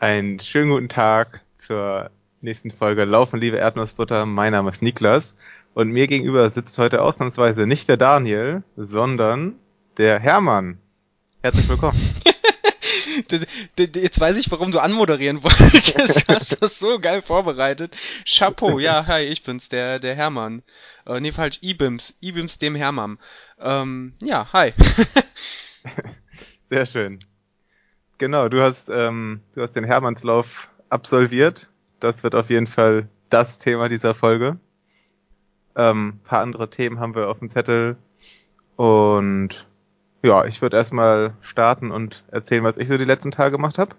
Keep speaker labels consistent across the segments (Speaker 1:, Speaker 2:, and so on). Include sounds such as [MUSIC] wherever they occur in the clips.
Speaker 1: Einen schönen guten Tag zur nächsten Folge Laufen, liebe Erdnussbutter. Mein Name ist Niklas und mir gegenüber sitzt heute ausnahmsweise nicht der Daniel, sondern der Hermann. Herzlich willkommen. [LAUGHS]
Speaker 2: Jetzt weiß ich, warum du anmoderieren [LAUGHS] wolltest. Du hast das so geil vorbereitet. Chapeau, ja, hi, ich bin's, der, der Hermann. Äh, nee, falsch, Ibims. Ibims dem Hermann. Ähm, ja, hi. [LAUGHS]
Speaker 1: Sehr schön. Genau, du hast, ähm, du hast den Hermannslauf absolviert. Das wird auf jeden Fall das Thema dieser Folge. Ähm, paar andere Themen haben wir auf dem Zettel. Und ja, ich würde erstmal starten und erzählen, was ich so die letzten Tage gemacht habe.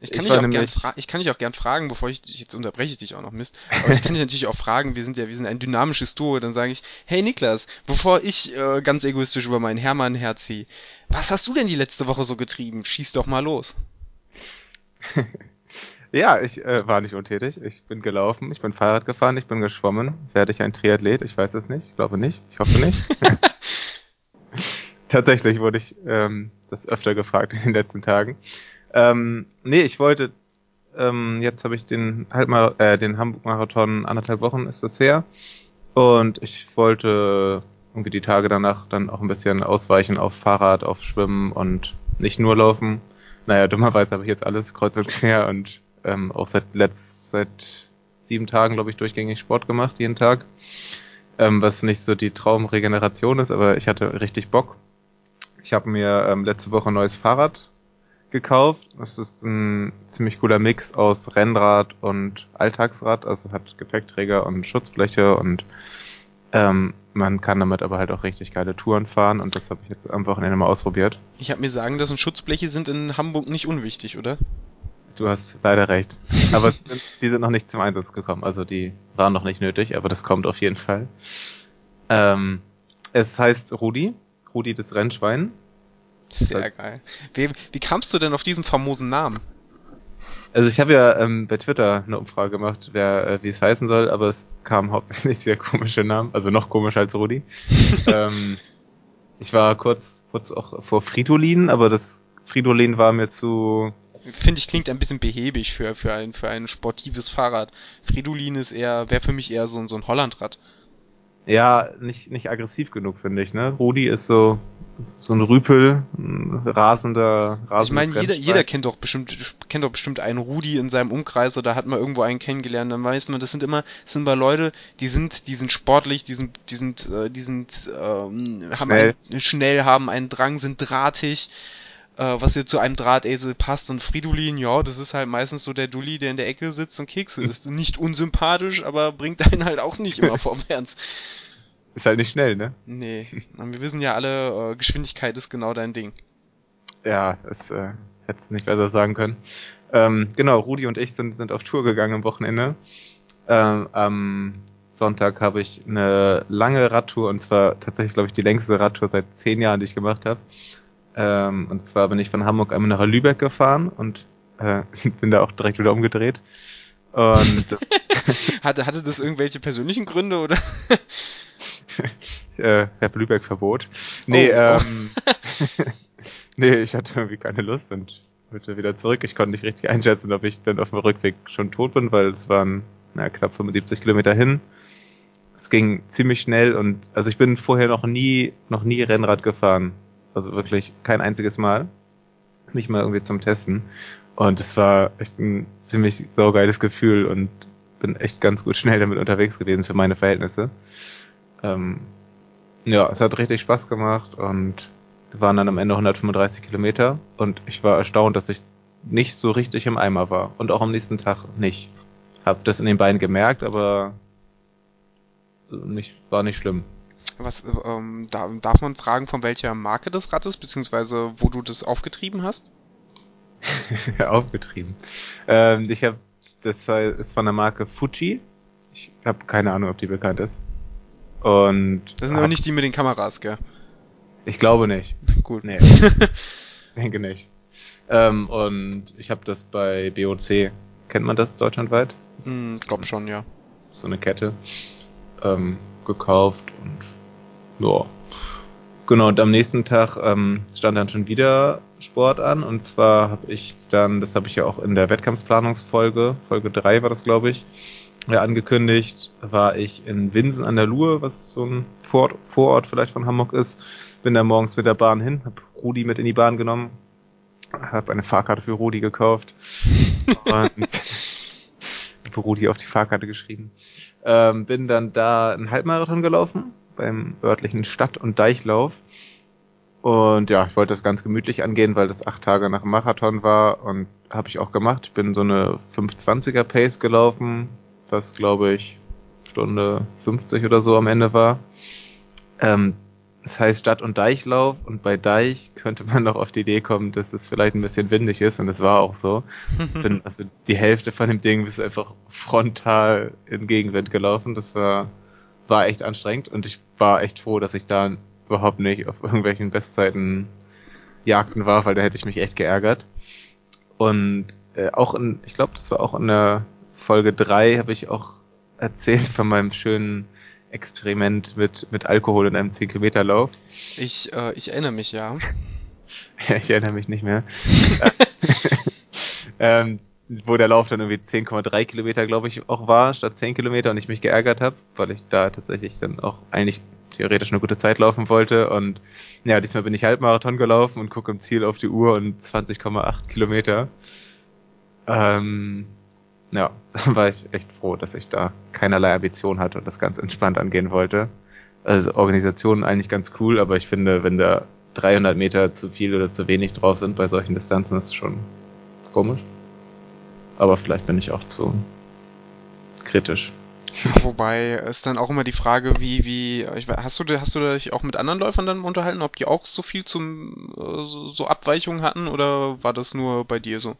Speaker 2: Ich kann, ich, dich auch gern ich kann dich auch gern fragen, bevor ich dich, jetzt unterbreche ich dich auch noch Mist, aber ich kann dich [LAUGHS] natürlich auch fragen, wir sind ja, wir sind ein dynamisches Duo, dann sage ich, hey Niklas, bevor ich äh, ganz egoistisch über meinen Hermann herziehe, was hast du denn die letzte Woche so getrieben? Schieß doch mal los. [LAUGHS]
Speaker 1: ja, ich äh, war nicht untätig. Ich bin gelaufen, ich bin Fahrrad gefahren, ich bin geschwommen. Werde ich ein Triathlet? Ich weiß es nicht. Ich glaube nicht. Ich hoffe nicht. [LAUGHS] Tatsächlich wurde ich ähm, das öfter gefragt in den letzten Tagen. Ähm, nee, ich wollte, ähm, jetzt habe ich den Halbmar äh, den Hamburg-Marathon anderthalb Wochen ist das her. Und ich wollte irgendwie die Tage danach dann auch ein bisschen ausweichen auf Fahrrad, auf Schwimmen und nicht nur laufen. Naja, dummerweise habe ich jetzt alles kreuz und quer und ähm, auch seit letzt, seit sieben Tagen, glaube ich, durchgängig Sport gemacht, jeden Tag. Ähm, was nicht so die Traumregeneration ist, aber ich hatte richtig Bock. Ich habe mir ähm, letzte Woche ein neues Fahrrad gekauft. Das ist ein ziemlich cooler Mix aus Rennrad und Alltagsrad. Also hat Gepäckträger und Schutzbleche und ähm, man kann damit aber halt auch richtig geile Touren fahren und das habe ich jetzt am Wochenende mal ausprobiert.
Speaker 2: Ich habe mir sagen lassen, Schutzbleche sind in Hamburg nicht unwichtig, oder?
Speaker 1: Du hast leider recht. Aber die sind noch nicht zum Einsatz gekommen. Also die waren noch nicht nötig, aber das kommt auf jeden Fall. Ähm, es heißt Rudi, Rudi das Rennschwein.
Speaker 2: Sehr geil. Wie, wie kamst du denn auf diesen famosen Namen?
Speaker 1: Also ich habe ja ähm, bei Twitter eine Umfrage gemacht, wer äh, wie es heißen soll, aber es kamen hauptsächlich sehr komische Namen, also noch komischer als Rudi. [LAUGHS] ähm, ich war kurz kurz auch vor Fridolin, aber das Fridolin war mir zu
Speaker 2: finde ich klingt ein bisschen behäbig für für ein für ein sportives Fahrrad. Fridolin ist eher wäre für mich eher so, so ein Hollandrad
Speaker 1: ja, nicht, nicht aggressiv genug, finde ich, ne? Rudi ist so, so ein Rüpel, ein rasender, rasender.
Speaker 2: Ich meine, jeder, jeder kennt doch bestimmt, kennt doch bestimmt einen Rudi in seinem Umkreis oder hat mal irgendwo einen kennengelernt, dann weiß man, das sind immer, das sind mal Leute, die sind, die sind sportlich, die sind, die sind, äh, die sind, ähm, haben schnell. Einen, schnell, haben einen Drang, sind drahtig, was hier zu einem Drahtesel passt und Fridolin, ja, das ist halt meistens so der Dulli, der in der Ecke sitzt und Kekse ist. [LAUGHS] Nicht unsympathisch, aber bringt einen halt auch nicht immer [LAUGHS] vorwärts.
Speaker 1: Ist halt nicht schnell, ne?
Speaker 2: Nee. [LAUGHS] Und wir wissen ja alle, äh, Geschwindigkeit ist genau dein Ding.
Speaker 1: Ja, das äh, hätte es nicht besser sagen können. Ähm, genau, Rudi und ich sind, sind auf Tour gegangen am Wochenende. Ähm, am Sonntag habe ich eine lange Radtour und zwar tatsächlich, glaube ich, die längste Radtour seit zehn Jahren, die ich gemacht habe. Ähm, und zwar bin ich von Hamburg einmal nach Lübeck gefahren und äh, [LAUGHS] bin da auch direkt wieder umgedreht. Und [LAUGHS]
Speaker 2: hatte, hatte das irgendwelche persönlichen Gründe oder? [LAUGHS]
Speaker 1: äh, Herr Blübeck Verbot. Nee, oh, ähm, nee, ich hatte irgendwie keine Lust und wollte wieder zurück. Ich konnte nicht richtig einschätzen, ob ich dann auf dem Rückweg schon tot bin, weil es waren na, knapp 75 Kilometer hin. Es ging ziemlich schnell und also ich bin vorher noch nie, noch nie Rennrad gefahren. Also wirklich kein einziges Mal. Nicht mal irgendwie zum Testen. Und es war echt ein ziemlich saugeiles Gefühl und bin echt ganz gut schnell damit unterwegs gewesen für meine Verhältnisse. Ähm, ja, es hat richtig Spaß gemacht und waren dann am Ende 135 Kilometer und ich war erstaunt, dass ich nicht so richtig im Eimer war und auch am nächsten Tag nicht. Hab das in den Beinen gemerkt, aber nicht, war nicht schlimm.
Speaker 2: Was ähm, da, darf man fragen, von welcher Marke das Rad ist, beziehungsweise wo du das aufgetrieben hast? [LAUGHS]
Speaker 1: aufgetrieben. Ähm, ich habe das ist von der Marke Fuji. Ich habe keine Ahnung, ob die bekannt ist. Und.
Speaker 2: Das sind aber nicht die mit den Kameras, gell?
Speaker 1: Ich glaube nicht.
Speaker 2: Gut.
Speaker 1: Nee. [LAUGHS] Denke nicht. Ähm, und ich habe das bei BOC. Kennt man das deutschlandweit?
Speaker 2: Ich mm, glaube schon, ja.
Speaker 1: So eine Kette. Ähm, gekauft und ja. Genau, und am nächsten Tag ähm, stand dann schon wieder Sport an. Und zwar habe ich dann, das habe ich ja auch in der Wettkampfplanungsfolge, Folge 3 war das, glaube ich, ja, angekündigt, war ich in Winsen an der Luhe, was so ein Vor Vorort vielleicht von Hamburg ist. Bin da morgens mit der Bahn hin, habe Rudi mit in die Bahn genommen, habe eine Fahrkarte für Rudi gekauft [LAUGHS] und Rudi auf die Fahrkarte geschrieben. Ähm, bin dann da einen Halbmarathon gelaufen beim örtlichen Stadt- und Deichlauf. Und ja, ich wollte das ganz gemütlich angehen, weil das acht Tage nach dem Marathon war und habe ich auch gemacht. Ich bin so eine 520er Pace gelaufen, was glaube ich Stunde 50 oder so am Ende war. Ähm, das heißt Stadt- und Deichlauf und bei Deich könnte man noch auf die Idee kommen, dass es vielleicht ein bisschen windig ist und es war auch so. [LAUGHS] Bin also die Hälfte von dem Ding bis einfach frontal in Gegenwind gelaufen. Das war war echt anstrengend und ich war echt froh, dass ich da überhaupt nicht auf irgendwelchen Bestzeiten Jagden war, weil da hätte ich mich echt geärgert. Und äh, auch in, ich glaube, das war auch in der Folge 3, habe ich auch erzählt von meinem schönen Experiment mit, mit Alkohol in einem 10-Kilometer-Lauf.
Speaker 2: Ich, äh, ich erinnere mich, ja. [LAUGHS]
Speaker 1: ja, ich erinnere mich nicht mehr. [LAUGHS] [LAUGHS] ähm, wo der Lauf dann irgendwie 10,3 Kilometer, glaube ich, auch war, statt 10 Kilometer und ich mich geärgert habe, weil ich da tatsächlich dann auch eigentlich theoretisch eine gute Zeit laufen wollte und ja, diesmal bin ich Halbmarathon gelaufen und gucke im Ziel auf die Uhr und 20,8 Kilometer. Ähm, ja, dann [LAUGHS] war ich echt froh, dass ich da keinerlei Ambition hatte und das ganz entspannt angehen wollte. Also Organisation eigentlich ganz cool, aber ich finde, wenn da 300 Meter zu viel oder zu wenig drauf sind bei solchen Distanzen, ist es schon komisch. Aber vielleicht bin ich auch zu kritisch. [LAUGHS]
Speaker 2: Wobei ist dann auch immer die Frage, wie, wie, hast du, hast du dich auch mit anderen Läufern dann unterhalten, ob die auch so viel zum, so, so Abweichungen hatten oder war das nur bei dir so?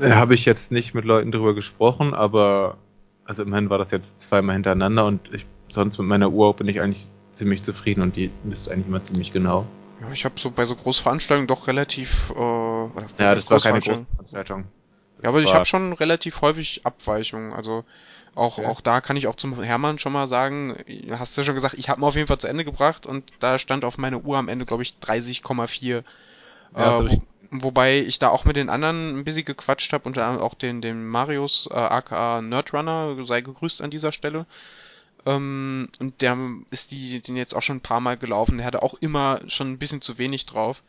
Speaker 1: Habe ich jetzt nicht mit Leuten drüber gesprochen, aber also immerhin war das jetzt zweimal hintereinander und ich, sonst mit meiner Uhr bin ich eigentlich ziemlich zufrieden und die misst eigentlich immer ziemlich genau.
Speaker 2: Ja, ich habe so bei so Großveranstaltungen doch relativ. Äh,
Speaker 1: ja, das war keine Großveranstaltung.
Speaker 2: Ja, aber ich habe schon relativ häufig Abweichungen. Also auch, okay. auch da kann ich auch zum Hermann schon mal sagen, hast du ja schon gesagt, ich habe mal auf jeden Fall zu Ende gebracht und da stand auf meine Uhr am Ende, glaube ich, 30,4. Ja, äh, wo, wobei ich da auch mit den anderen ein bisschen gequatscht habe, unter anderem auch den, den Marius äh, aka Nerdrunner, sei gegrüßt an dieser Stelle. Ähm, und der ist die, den jetzt auch schon ein paar Mal gelaufen. Der hatte auch immer schon ein bisschen zu wenig drauf.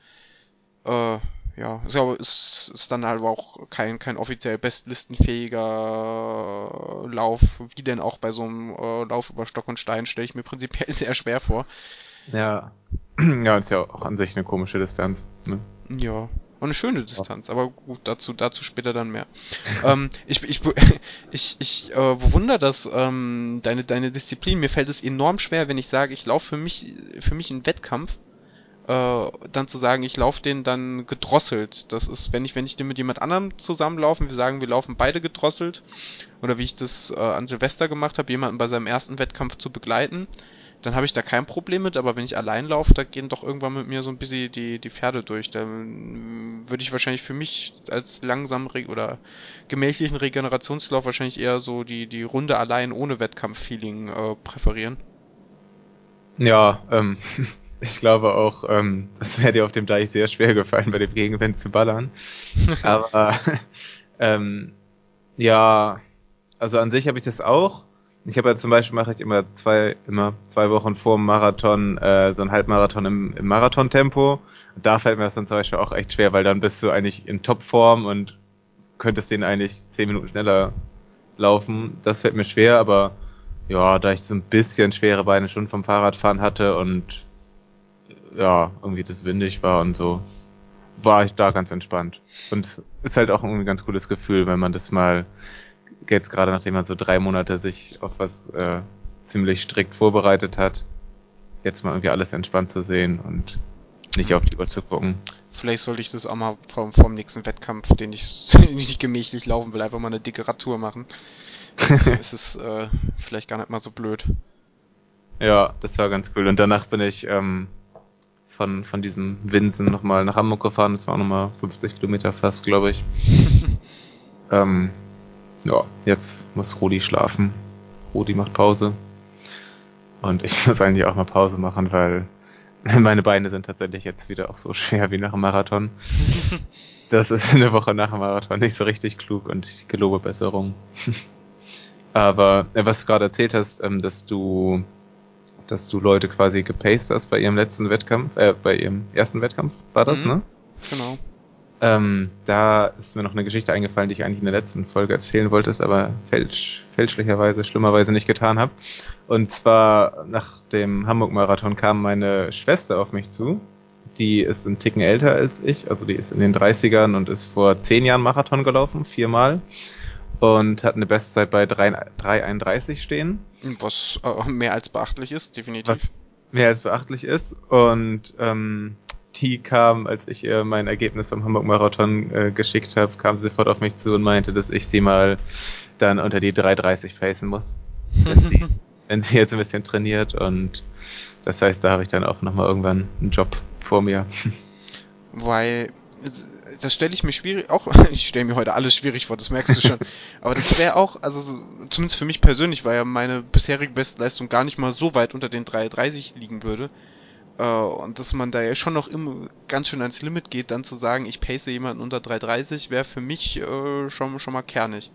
Speaker 2: Äh, ja, ist, aber, ist, ist dann halt auch kein, kein offiziell bestlistenfähiger Lauf, wie denn auch bei so einem äh, Lauf über Stock und Stein, stelle ich mir prinzipiell [LAUGHS] sehr schwer vor.
Speaker 1: Ja. [CLEARS THROAT] Ja, ist ja auch an sich eine komische Distanz. Ne?
Speaker 2: Ja. Und eine schöne Distanz, aber gut, dazu, dazu später dann mehr. [LAUGHS] ähm, ich, ich, [LAUGHS] ich, ich äh, bewundere das, ähm, deine, deine Disziplin. Mir fällt es enorm schwer, wenn ich sage, ich laufe für mich, für mich einen Wettkampf äh, dann zu sagen, ich laufe den dann gedrosselt. Das ist, wenn ich, wenn ich den mit jemand anderem zusammenlaufen, wir sagen, wir laufen beide gedrosselt, oder wie ich das äh, an Silvester gemacht habe, jemanden bei seinem ersten Wettkampf zu begleiten, dann habe ich da kein Problem mit, aber wenn ich allein laufe, da gehen doch irgendwann mit mir so ein bisschen die, die Pferde durch. Da würde ich wahrscheinlich für mich als langsamen oder gemächlichen Regenerationslauf wahrscheinlich eher so die, die Runde allein ohne Wettkampffeeling äh, präferieren.
Speaker 1: Ja, ähm, [LAUGHS] Ich glaube auch, ähm, das wäre dir auf dem Deich sehr schwer gefallen, bei dem Gegenwind zu ballern. [LAUGHS] Aber ähm, ja, also an sich habe ich das auch. Ich habe ja zum Beispiel mache ich immer zwei, immer zwei Wochen vor dem Marathon äh, so ein Halbmarathon im, im Marathontempo. Und da fällt mir das dann zum Beispiel auch echt schwer, weil dann bist du eigentlich in Topform und könntest den eigentlich zehn Minuten schneller laufen. Das fällt mir schwer, aber ja, da ich so ein bisschen schwere Beine schon vom Fahrradfahren hatte und ja, irgendwie das windig war und so, war ich da ganz entspannt. Und es ist halt auch irgendwie ein ganz cooles Gefühl, wenn man das mal, jetzt gerade nachdem man so drei Monate sich auf was äh, ziemlich strikt vorbereitet hat, jetzt mal irgendwie alles entspannt zu sehen und nicht auf die Uhr zu gucken.
Speaker 2: Vielleicht sollte ich das auch mal vom, vom nächsten Wettkampf, den ich [LAUGHS] nicht gemächlich laufen will, einfach mal eine dicke Radtour machen. ist es äh, vielleicht gar nicht mal so blöd. [LAUGHS]
Speaker 1: Ja, das war ganz cool. Und danach bin ich ähm, von, von diesem Winsen nochmal nach Hamburg gefahren. Das war auch nochmal 50 Kilometer fast, glaube ich. [LAUGHS] ähm, ja, jetzt muss Rudi schlafen. Rudi macht Pause. Und ich [LAUGHS] muss eigentlich auch mal Pause machen, weil [LAUGHS] Meine Beine sind tatsächlich jetzt wieder auch so schwer wie nach dem Marathon. das ist eine Woche nach dem Marathon nicht so richtig klug und ich gelobe Besserung. Aber äh, was du gerade erzählt hast, ähm, dass du dass du Leute quasi gepaced hast bei ihrem letzten Wettkampf, äh, bei ihrem ersten Wettkampf war das, mhm. ne?
Speaker 2: Genau.
Speaker 1: Ähm, da ist mir noch eine Geschichte eingefallen, die ich eigentlich in der letzten Folge erzählen wollte, es aber fälsch, fälschlicherweise, schlimmerweise nicht getan habe. Und zwar nach dem Hamburg-Marathon kam meine Schwester auf mich zu. Die ist ein Ticken älter als ich, also die ist in den 30ern und ist vor zehn Jahren Marathon gelaufen, viermal. Und hat eine Bestzeit bei 3,31 stehen.
Speaker 2: Was äh, mehr als beachtlich ist, definitiv. Was
Speaker 1: mehr als beachtlich ist. Und ähm, die kam, als ich ihr mein Ergebnis vom Hamburg-Marathon äh, geschickt habe, kam sie sofort auf mich zu und meinte, dass ich sie mal dann unter die 3,30 facen muss. Wenn sie [LAUGHS] wenn sie jetzt ein bisschen trainiert und das heißt, da habe ich dann auch nochmal irgendwann einen Job vor mir.
Speaker 2: Weil das stelle ich mir schwierig, auch [LAUGHS] ich stelle mir heute alles schwierig vor, das merkst du schon. [LAUGHS] Aber das wäre auch, also zumindest für mich persönlich, weil ja meine bisherige Bestleistung gar nicht mal so weit unter den 3,30 liegen würde. Äh, und dass man da ja schon noch immer ganz schön ans Limit geht, dann zu sagen, ich pace jemanden unter 3,30 wäre für mich äh, schon, schon mal kernig.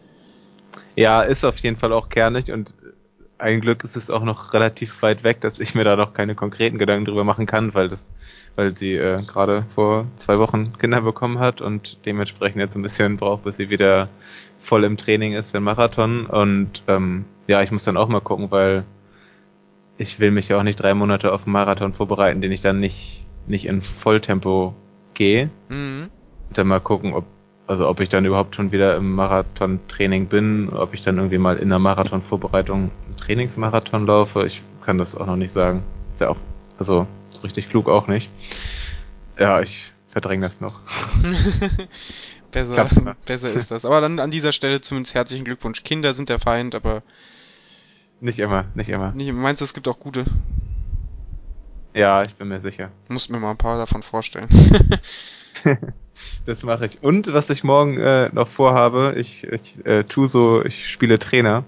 Speaker 1: Ja, ist auf jeden Fall auch kernig und ein Glück ist es auch noch relativ weit weg, dass ich mir da noch keine konkreten Gedanken drüber machen kann, weil das, weil sie äh, gerade vor zwei Wochen Kinder bekommen hat und dementsprechend jetzt ein bisschen braucht, bis sie wieder voll im Training ist für den Marathon. Und ähm, ja, ich muss dann auch mal gucken, weil ich will mich ja auch nicht drei Monate auf einen Marathon vorbereiten, den ich dann nicht, nicht in Volltempo gehe. Mhm. Und dann mal gucken, ob also ob ich dann überhaupt schon wieder im Marathon-Training bin, ob ich dann irgendwie mal in der Marathon-Vorbereitung einen Trainingsmarathon laufe, ich kann das auch noch nicht sagen. Ist ja auch, also so richtig klug auch nicht. Ja, ich verdränge das noch. [LAUGHS]
Speaker 2: besser, besser ist das. Aber dann an dieser Stelle zumindest herzlichen Glückwunsch. Kinder sind der Feind, aber
Speaker 1: nicht immer, nicht immer.
Speaker 2: Nicht, meinst du, es gibt auch gute?
Speaker 1: Ja, ich bin mir sicher.
Speaker 2: Muss mir mal ein paar davon vorstellen. [LAUGHS]
Speaker 1: das mache ich. Und was ich morgen äh, noch vorhabe, ich, ich äh, tu so, ich spiele Trainer.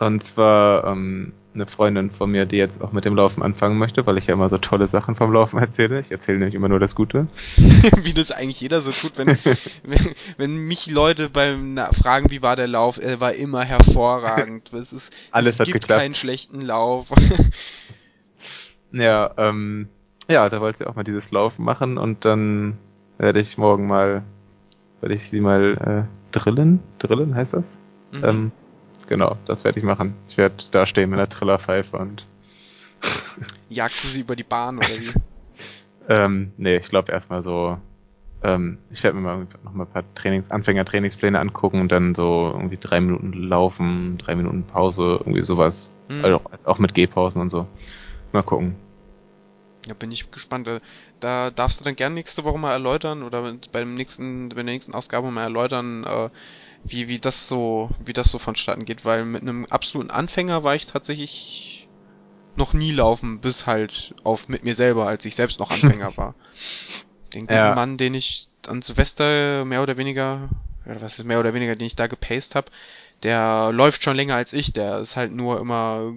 Speaker 1: Und zwar ähm, eine Freundin von mir, die jetzt auch mit dem Laufen anfangen möchte, weil ich ja immer so tolle Sachen vom Laufen [LAUGHS] erzähle. Ich erzähle nämlich immer nur das Gute. [LAUGHS]
Speaker 2: wie das eigentlich jeder so tut, wenn, [LAUGHS] wenn, wenn mich Leute beim na, fragen, wie war der Lauf, er war immer hervorragend. Es, ist,
Speaker 1: Alles
Speaker 2: es
Speaker 1: hat
Speaker 2: gibt
Speaker 1: geklappt.
Speaker 2: keinen schlechten Lauf.
Speaker 1: ja, ähm, ja, da wollte sie auch mal dieses Laufen machen und dann werde ich morgen mal, werde ich sie mal äh, drillen. Drillen heißt das? Mhm. Ähm, genau, das werde ich machen. Ich werde da stehen mit einer Trillerpfeife und [LAUGHS]
Speaker 2: Jagst du sie über die Bahn oder wie? [LAUGHS]
Speaker 1: ähm, nee, ich glaube erstmal so, ähm, ich werde mir mal noch mal ein paar Trainings, Anfänger-Trainingspläne angucken und dann so irgendwie drei Minuten laufen, drei Minuten Pause, irgendwie sowas. Mhm. Also auch mit Gehpausen und so. Mal gucken.
Speaker 2: Ja, bin ich gespannt. Da darfst du dann gerne nächste Woche mal erläutern oder beim nächsten, bei der nächsten Ausgabe mal erläutern, äh, wie, wie das so, wie das so vonstatten geht, weil mit einem absoluten Anfänger war ich tatsächlich noch nie laufen, bis halt auf mit mir selber, als ich selbst noch Anfänger [LAUGHS] war. Den guten ja. Mann, den ich an Silvester mehr oder weniger, oder was ist mehr oder weniger, den ich da gepaced habe, der läuft schon länger als ich, der ist halt nur immer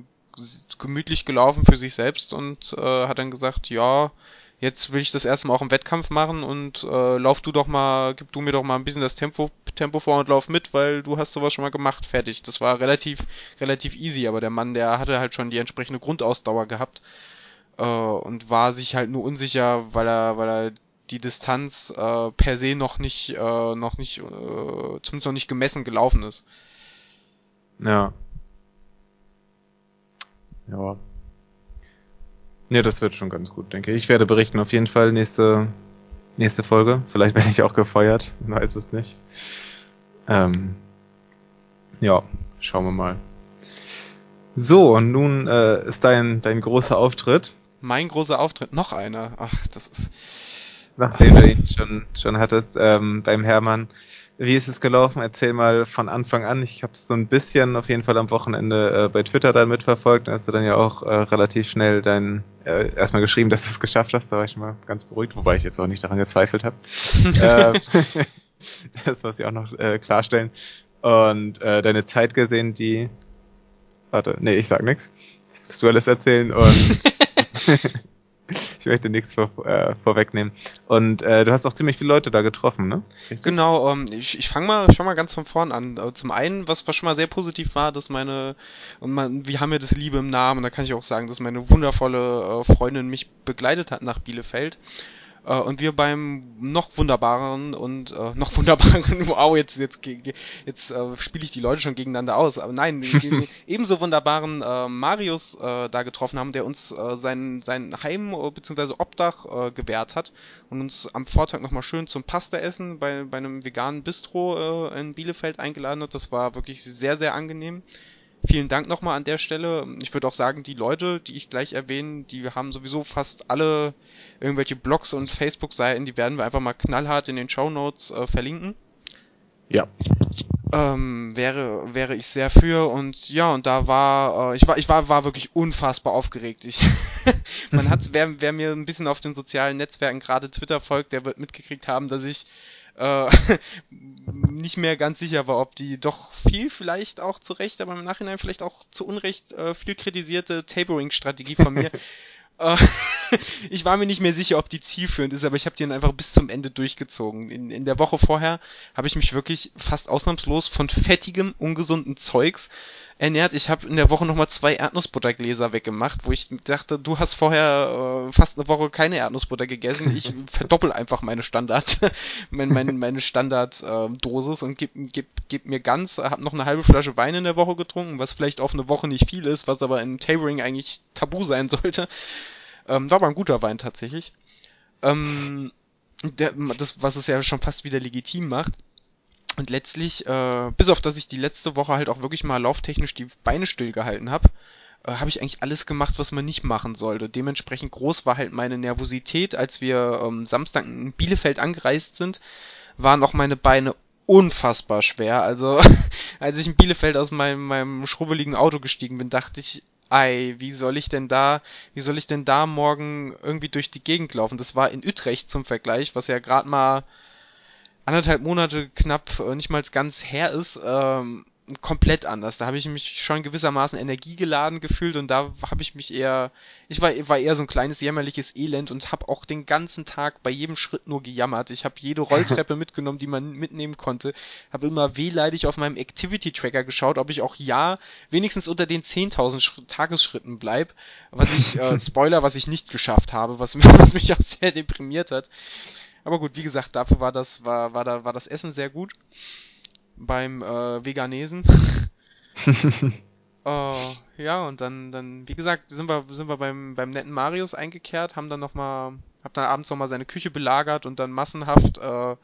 Speaker 2: gemütlich gelaufen für sich selbst und äh, hat dann gesagt, ja, jetzt will ich das erste Mal auch im Wettkampf machen und äh, lauf du doch mal, gib du mir doch mal ein bisschen das Tempo, Tempo vor und lauf mit, weil du hast sowas schon mal gemacht, fertig. Das war relativ, relativ easy, aber der Mann, der hatte halt schon die entsprechende Grundausdauer gehabt äh, und war sich halt nur unsicher, weil er, weil er die Distanz äh, per se noch nicht, äh, noch nicht, äh, zumindest noch nicht gemessen gelaufen ist.
Speaker 1: Ja. Ja. Ja, das wird schon ganz gut, denke ich. Ich werde berichten auf jeden Fall nächste, nächste Folge. Vielleicht werde ich auch gefeuert, man weiß es nicht. Ähm, ja, schauen wir mal. So, und nun äh, ist dein, dein großer Auftritt.
Speaker 2: Mein großer Auftritt, noch einer. Ach, das ist.
Speaker 1: Nachdem du ihn schon, schon hattest, ähm, beim Hermann. Wie ist es gelaufen? Erzähl mal von Anfang an. Ich habe es so ein bisschen auf jeden Fall am Wochenende äh, bei Twitter dann mitverfolgt. Da hast du dann ja auch äh, relativ schnell dein äh, erstmal geschrieben, dass du es geschafft hast. Da war ich mal ganz beruhigt, wobei ich jetzt auch nicht daran gezweifelt habe. [LAUGHS] ähm, [LAUGHS] das muss ich auch noch äh, klarstellen. Und äh, deine Zeit gesehen, die Warte, nee, ich sag nix. Das wirst du alles erzählen und [LAUGHS] möchte nichts vor, äh, vorwegnehmen. Und äh, du hast auch ziemlich viele Leute da getroffen, ne?
Speaker 2: Richtig? Genau, ähm, ich, ich fange mal, ich fang mal ganz von vorn an. Äh, zum einen, was, was schon mal sehr positiv war, dass meine, und man, wir haben ja das Liebe im Namen, und da kann ich auch sagen, dass meine wundervolle äh, Freundin mich begleitet hat nach Bielefeld. Äh, und wir beim noch wunderbaren und äh, noch [LAUGHS] wunderbaren, wow, jetzt jetzt jetzt äh, spiele ich die Leute schon gegeneinander aus, aber nein, [LAUGHS] ebenso wunderbaren äh, Marius äh, da getroffen haben, der uns äh, sein sein Heim äh, bzw. Obdach äh, gewährt hat und uns am Vortag nochmal schön zum Pasta essen bei bei einem veganen Bistro äh, in Bielefeld eingeladen hat. Das war wirklich sehr sehr angenehm vielen Dank nochmal an der Stelle. Ich würde auch sagen, die Leute, die ich gleich erwähne, die haben sowieso fast alle irgendwelche Blogs und Facebook-Seiten, die werden wir einfach mal knallhart in den Show Notes äh, verlinken.
Speaker 1: Ja.
Speaker 2: Ähm, wäre wäre ich sehr für und ja und da war äh, ich war ich war war wirklich unfassbar aufgeregt. Ich [LAUGHS] man hat wer wer mir ein bisschen auf den sozialen Netzwerken gerade Twitter folgt, der wird mitgekriegt haben, dass ich äh, [LAUGHS] nicht mehr ganz sicher war, ob die doch viel vielleicht auch zu Recht, aber im Nachhinein vielleicht auch zu Unrecht äh, viel kritisierte Tapering-Strategie von mir. [LAUGHS] äh, [LAUGHS] ich war mir nicht mehr sicher, ob die zielführend ist, aber ich habe die dann einfach bis zum Ende durchgezogen. In, in der Woche vorher habe ich mich wirklich fast ausnahmslos von fettigem, ungesunden Zeugs ernährt. Ich habe in der Woche nochmal zwei Erdnussbuttergläser weggemacht, wo ich dachte, du hast vorher äh, fast eine Woche keine Erdnussbutter gegessen. Ich [LAUGHS] verdoppel einfach meine Standard, [LAUGHS] meine, meine, meine Standarddosis äh, und gib, gib, gib mir ganz, habe noch eine halbe Flasche Wein in der Woche getrunken, was vielleicht auf eine Woche nicht viel ist, was aber in Tabering eigentlich tabu sein sollte. Ähm, war aber ein guter Wein tatsächlich. Ähm, der, das, was es ja schon fast wieder legitim macht. Und letztlich, äh, bis auf dass ich die letzte Woche halt auch wirklich mal lauftechnisch die Beine stillgehalten habe, äh, habe ich eigentlich alles gemacht, was man nicht machen sollte. Dementsprechend groß war halt meine Nervosität, als wir ähm, Samstag in Bielefeld angereist sind, waren auch meine Beine unfassbar schwer. Also [LAUGHS] als ich in Bielefeld aus meinem, meinem schrubbeligen Auto gestiegen bin, dachte ich, ei, wie soll ich denn da, wie soll ich denn da morgen irgendwie durch die Gegend laufen? Das war in Utrecht zum Vergleich, was ja gerade mal anderthalb Monate knapp äh, nicht mal ganz her ist, ähm, komplett anders. Da habe ich mich schon gewissermaßen energiegeladen gefühlt und da habe ich mich eher, ich war, war eher so ein kleines jämmerliches Elend und habe auch den ganzen Tag bei jedem Schritt nur gejammert. Ich habe jede Rolltreppe [LAUGHS] mitgenommen, die man mitnehmen konnte, habe immer wehleidig auf meinem Activity Tracker geschaut, ob ich auch ja wenigstens unter den 10.000 Tagesschritten bleib, was ich äh, [LAUGHS] Spoiler, was ich nicht geschafft habe, was, was mich auch sehr deprimiert hat. Aber gut, wie gesagt, dafür war das, war, war da, war das Essen sehr gut. Beim äh, Veganesen. uh, [LAUGHS] ja, und dann, dann, wie gesagt, sind wir, sind wir beim, beim netten Marius eingekehrt, haben dann nochmal, hab dann abends nochmal seine Küche belagert und dann massenhaft, äh,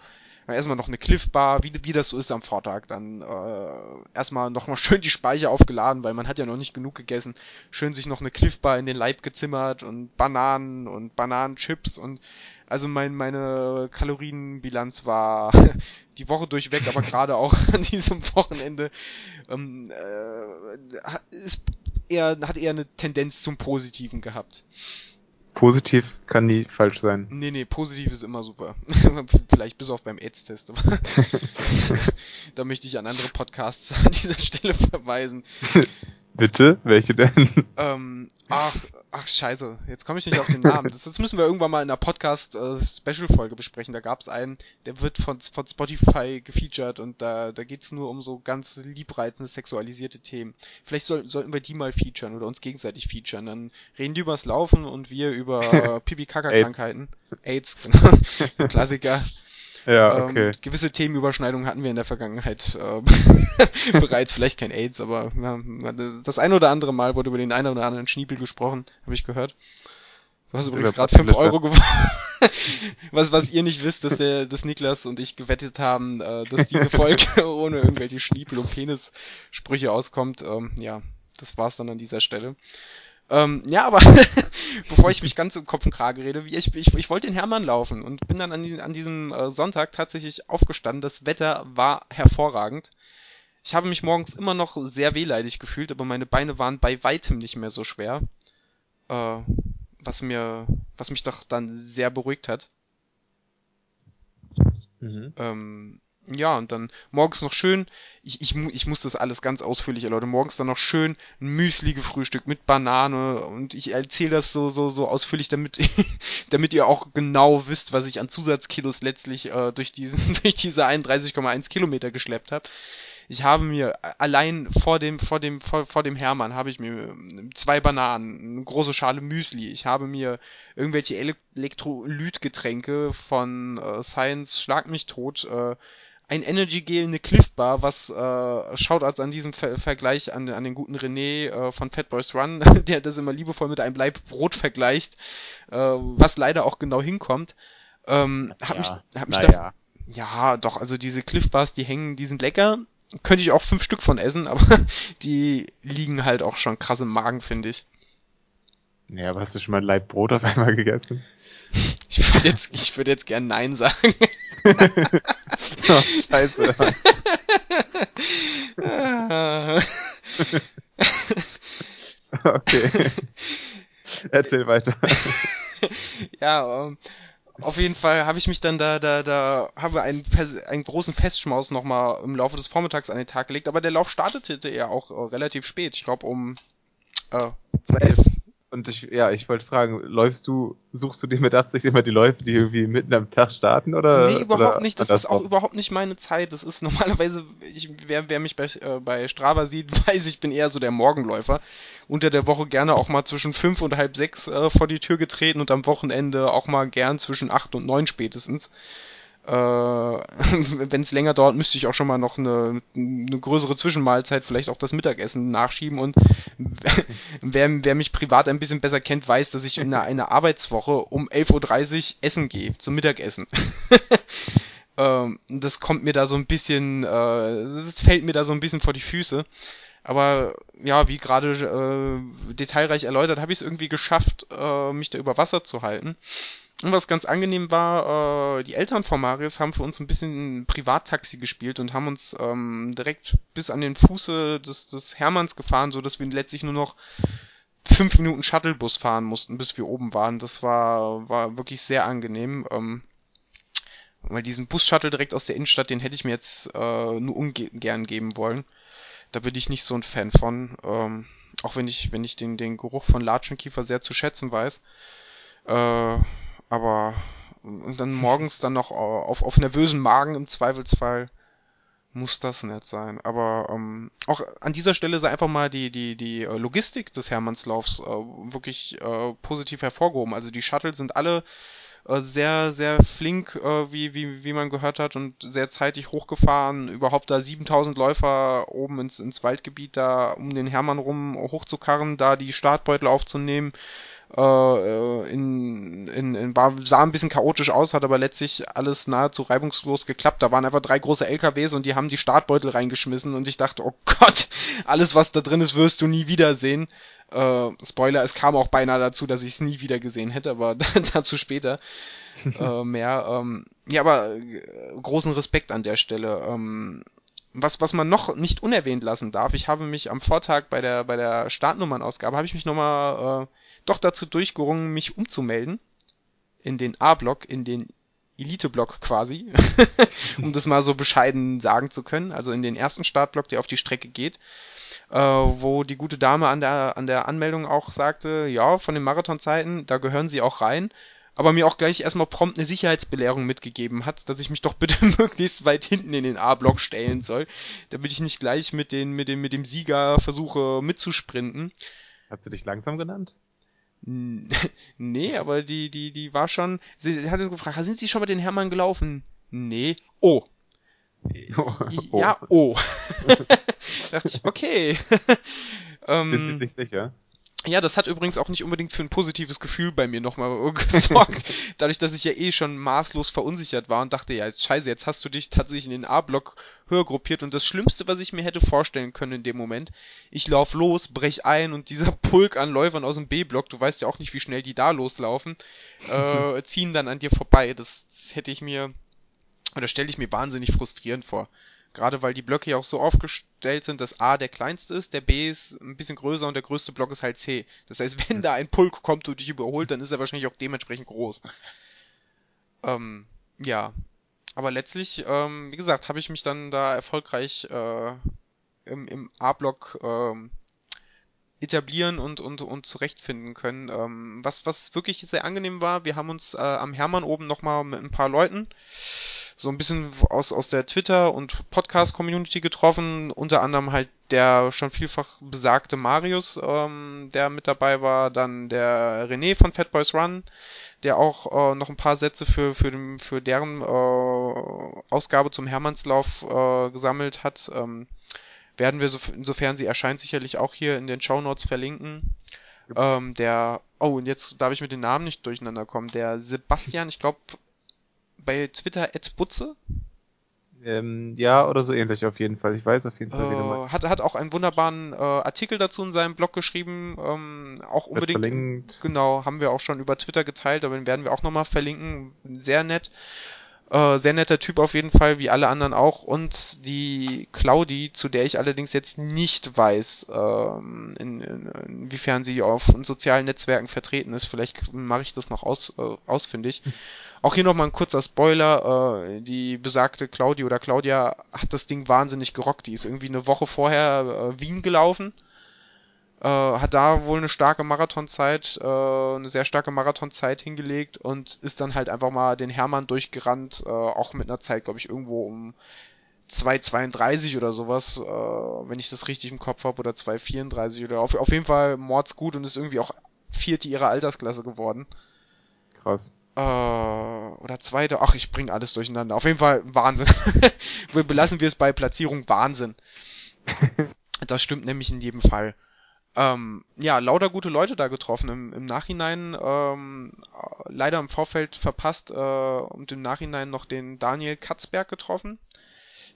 Speaker 2: erstmal noch eine Cliff Bar, wie, wie das so ist am Vortag, dann äh, erstmal nochmal schön die Speicher aufgeladen, weil man hat ja noch nicht genug gegessen, schön sich noch eine Cliff Bar in den Leib gezimmert und Bananen und Bananenchips und also mein, meine Kalorienbilanz war [LAUGHS] die Woche durchweg, aber gerade auch an diesem Wochenende ähm, äh, ist eher, hat eher eine Tendenz zum Positiven gehabt.
Speaker 1: Positiv kann nie falsch sein.
Speaker 2: Nee, nee, positiv ist immer super. [LAUGHS] Vielleicht bis auf beim AIDS-Test. [LAUGHS] da möchte ich an andere Podcasts an dieser Stelle verweisen.
Speaker 1: Bitte? Welche denn?
Speaker 2: Ähm, ach, ach scheiße, jetzt komme ich nicht auf den Namen. [LAUGHS] Das, das müssen wir irgendwann mal in einer Podcast-Special-Folge äh, besprechen. Da gab es einen, der wird von, von Spotify gefeatured und da, da geht's nur um so ganz liebreizende, sexualisierte Themen. Vielleicht soll, sollten wir die mal featuren oder uns gegenseitig featuren. Dann reden die übers Laufen und wir über äh, [LAUGHS] Pipi-Kaka-Krankheiten. AIDS. AIDS, genau. [LAUGHS] Klassiker.
Speaker 1: Ja, ähm, okay.
Speaker 2: Ähm, gewisse Themenüberschneidungen hatten wir in der Vergangenheit äh, [LAUGHS] bereits, vielleicht kein AIDS, aber ja, das ein oder andere Mal wurde über den einen oder anderen Schniepel gesprochen, habe ich gehört. Du hast übrigens gerade 5 Euro gewonnen. [LAUGHS] was, was ihr nicht wisst, dass der, dass Niklas und ich gewettet haben, äh, dass diese [LAUGHS] Folge ohne irgendwelche Schniepel und Penissprüche auskommt. Ähm, ja, das war's dann an dieser Stelle. Ähm, ja, aber [LAUGHS] bevor ich mich ganz im Kopf und Krage rede, ich, ich, ich wollte den Hermann laufen und bin dann an, die, an diesem äh, Sonntag tatsächlich aufgestanden. Das Wetter war hervorragend. Ich habe mich morgens immer noch sehr wehleidig gefühlt, aber meine Beine waren bei weitem nicht mehr so schwer. Äh, was mir, was mich doch dann sehr beruhigt hat. Mhm. Ähm, ja, und dann morgens noch schön, ich, ich, ich muss das alles ganz ausführlich erläutern, morgens dann noch schön ein Müsli gefrühstückt mit Banane und ich erzähle das so, so, so ausführlich, damit, [LAUGHS] damit ihr auch genau wisst, was ich an Zusatzkilos letztlich äh, durch diesen, [LAUGHS] durch diese 31,1 Kilometer geschleppt habe. Ich habe mir allein vor dem, vor dem, vor, vor dem Hermann habe ich mir zwei Bananen, eine große Schale Müsli. Ich habe mir irgendwelche Elektrolytgetränke von äh, Science Schlag mich tot, äh, ein Energy Gel, eine Cliff Bar, was äh, schaut als an diesem Ver Vergleich an, an den guten René äh, von Fat Boys Run, [LAUGHS] der das immer liebevoll mit einem Bleib Brot vergleicht, äh, was leider auch genau hinkommt. Ähm, hab ja, mich, hab mich da, ja. ja, doch, also diese Cliff Bars, die hängen, die sind lecker. Könnte ich auch fünf Stück von essen, [LAUGHS] aber die liegen halt auch schon krass im Magen, finde ich.
Speaker 1: Ja, aber hast du schon mal ein Leib Brot auf einmal gegessen?
Speaker 2: Ich würde jetzt, ich würde jetzt gern Nein sagen. [LAUGHS] oh, scheiße. [LAUGHS]
Speaker 1: okay. Erzähl weiter.
Speaker 2: ja, um, ähm, auf jeden Fall habe ich mich dann da, da, da, habe einen, einen großen Festschmaus nochmal im Laufe des Vormittags an den Tag gelegt, aber der Lauf startete ja auch äh, relativ spät. Ich glaube um äh, 12,
Speaker 1: und ich, ja, ich wollte fragen, läufst du, suchst du dir mit Absicht immer die Läufe, die irgendwie mitten am Tag starten oder?
Speaker 2: Nee, überhaupt
Speaker 1: oder
Speaker 2: nicht. Das ist auch überhaupt nicht meine Zeit. Das ist [LAUGHS] normalerweise, ich, wer, wer mich bei, äh, bei Strava sieht, [LAUGHS] weiß, ich bin eher so der Morgenläufer. Unter der Woche gerne auch mal zwischen fünf und halb sechs äh, vor die Tür getreten und am Wochenende auch mal gern zwischen acht und neun spätestens. Äh, [LAUGHS] wenn es länger dauert, müsste ich auch schon mal noch eine, eine größere Zwischenmahlzeit, vielleicht auch das Mittagessen nachschieben. Und [LAUGHS] wer, wer mich privat ein bisschen besser kennt, weiß, dass ich in einer, einer Arbeitswoche um 11.30 Uhr essen gehe, zum Mittagessen. [LAUGHS] ähm, das kommt mir da so ein bisschen, äh, das fällt mir da so ein bisschen vor die Füße. Aber ja, wie gerade äh, detailreich erläutert, habe ich es irgendwie geschafft, äh, mich da über Wasser zu halten. Und was ganz angenehm war, äh, die Eltern von Marius haben für uns ein bisschen Privattaxi gespielt und haben uns ähm, direkt bis an den Fuße des, des Hermanns gefahren, so dass wir letztlich nur noch fünf Minuten Shuttlebus fahren mussten, bis wir oben waren. Das war, war wirklich sehr angenehm. Ähm, weil diesen Bus-Shuttle direkt aus der Innenstadt, den hätte ich mir jetzt äh, nur ungern geben wollen. Da bin ich nicht so ein Fan von. Ähm, auch wenn ich, wenn ich den, den Geruch von Latschenkiefer sehr zu schätzen weiß. Äh, aber und dann morgens dann noch auf, auf nervösen Magen im Zweifelsfall muss das nicht sein. Aber ähm, auch an dieser Stelle sei einfach mal die, die, die äh, Logistik des Hermannslaufs äh, wirklich äh, positiv hervorgehoben. Also die Shuttle sind alle äh, sehr, sehr flink, äh, wie, wie, wie man gehört hat, und sehr zeitig hochgefahren. Überhaupt da 7000 Läufer oben ins, ins Waldgebiet da um den Hermann rum hochzukarren, da die Startbeutel aufzunehmen in, in, in, war, sah ein bisschen chaotisch aus, hat aber letztlich alles nahezu reibungslos geklappt. Da waren einfach drei große LKWs und die haben die Startbeutel reingeschmissen und ich dachte, oh Gott, [LAUGHS] alles was da drin ist, wirst du nie wiedersehen. Äh, Spoiler, es kam auch beinahe dazu, dass ich es nie wieder gesehen hätte, aber [LAUGHS] dazu später äh, [LAUGHS] mehr. Ähm, ja, aber äh, großen Respekt an der Stelle. Ähm, was, was man noch nicht unerwähnt lassen darf, ich habe mich am Vortag bei der, bei der Startnummernausgabe, habe ich mich nochmal äh, doch dazu durchgerungen, mich umzumelden. In den A-Block, in den Elite-Block quasi, [LAUGHS] um das mal so bescheiden sagen zu können. Also in den ersten Startblock, der auf die Strecke geht, äh, wo die gute Dame an der, an der Anmeldung auch sagte, ja, von den Marathonzeiten, da gehören sie auch rein, aber mir auch gleich erstmal prompt eine Sicherheitsbelehrung mitgegeben hat, dass ich mich doch bitte [LAUGHS] möglichst weit hinten in den A-Block stellen soll, damit ich nicht gleich mit, den, mit, dem, mit dem Sieger versuche mitzusprinten.
Speaker 1: Hat sie dich langsam genannt?
Speaker 2: Nee, aber die, die, die war schon. Sie, sie hat gefragt, sind Sie schon mal den Hermann gelaufen? Nee. Oh. [LAUGHS] oh. Ja, oh. [LAUGHS] dachte ich, okay. [LAUGHS]
Speaker 1: Sind Sie sich sicher?
Speaker 2: Ja, das hat übrigens auch nicht unbedingt für ein positives Gefühl bei mir nochmal [LAUGHS] gesorgt. Dadurch, dass ich ja eh schon maßlos verunsichert war und dachte, ja, scheiße, jetzt hast du dich tatsächlich in den A-Block höher gruppiert und das Schlimmste, was ich mir hätte vorstellen können in dem Moment, ich lauf los, brech ein und dieser [LAUGHS] Pulk an Läufern aus dem B-Block, du weißt ja auch nicht, wie schnell die da loslaufen, äh, [LAUGHS] ziehen dann an dir vorbei. Das, das hätte ich mir, oder stelle ich mir wahnsinnig frustrierend vor. Gerade weil die Blöcke ja auch so aufgestellt sind, dass A der kleinste ist, der B ist ein bisschen größer und der größte Block ist halt C. Das heißt, wenn da ein Pulk kommt und dich überholt, dann ist er wahrscheinlich auch dementsprechend groß. Ähm, ja. aber letztlich, ähm, wie gesagt, habe ich mich dann da erfolgreich äh, im, im A-Block ähm, etablieren und, und, und zurechtfinden können. Ähm, was, was wirklich sehr angenehm war, wir haben uns äh, am Hermann oben nochmal mit ein paar Leuten so ein bisschen aus, aus der Twitter- und Podcast-Community getroffen, unter anderem halt der schon vielfach besagte Marius, ähm, der mit dabei war, dann der René von Fat Boys Run, der auch äh, noch ein paar Sätze für, für, den, für deren äh, Ausgabe zum Hermannslauf äh, gesammelt hat. Ähm, werden wir, so, insofern sie erscheint, sicherlich auch hier in den Show Notes verlinken. Ähm, der, oh, und jetzt darf ich mit den Namen nicht durcheinander kommen. Der Sebastian, ich glaube, bei Twitter Butze.
Speaker 1: Ähm, ja, oder so ähnlich auf jeden Fall. Ich weiß auf jeden Fall, wie du
Speaker 2: äh, meinst. Hat, hat auch einen wunderbaren äh, Artikel dazu in seinem Blog geschrieben. Ähm, auch unbedingt. Verlinkt. Genau, haben wir auch schon über Twitter geteilt, aber den werden wir auch nochmal verlinken. Sehr nett. Äh, sehr netter Typ auf jeden Fall, wie alle anderen auch. Und die Claudi, zu der ich allerdings jetzt nicht weiß, ähm, in, in, inwiefern sie auf sozialen Netzwerken vertreten ist. Vielleicht mache ich das noch aus, äh, ausfindig. Auch hier nochmal ein kurzer Spoiler. Äh, die besagte Claudi oder Claudia hat das Ding wahnsinnig gerockt. Die ist irgendwie eine Woche vorher äh, Wien gelaufen äh, hat da wohl eine starke Marathonzeit, äh, eine sehr starke Marathonzeit hingelegt und ist dann halt einfach mal den Hermann durchgerannt, äh, auch mit einer Zeit, glaube ich, irgendwo um 2,32 oder sowas, äh, wenn ich das richtig im Kopf habe, oder 2,34 oder auf, auf jeden Fall mordsgut und ist irgendwie auch vierte ihrer Altersklasse geworden.
Speaker 1: Krass.
Speaker 2: Äh, oder zweite, ach, ich bring alles durcheinander. Auf jeden Fall Wahnsinn. [LAUGHS] Belassen wir es bei Platzierung Wahnsinn. [LAUGHS] Das stimmt nämlich in jedem Fall. Ähm, ja, lauter gute Leute da getroffen. Im, im Nachhinein ähm, leider im Vorfeld verpasst äh, und im Nachhinein noch den Daniel Katzberg getroffen,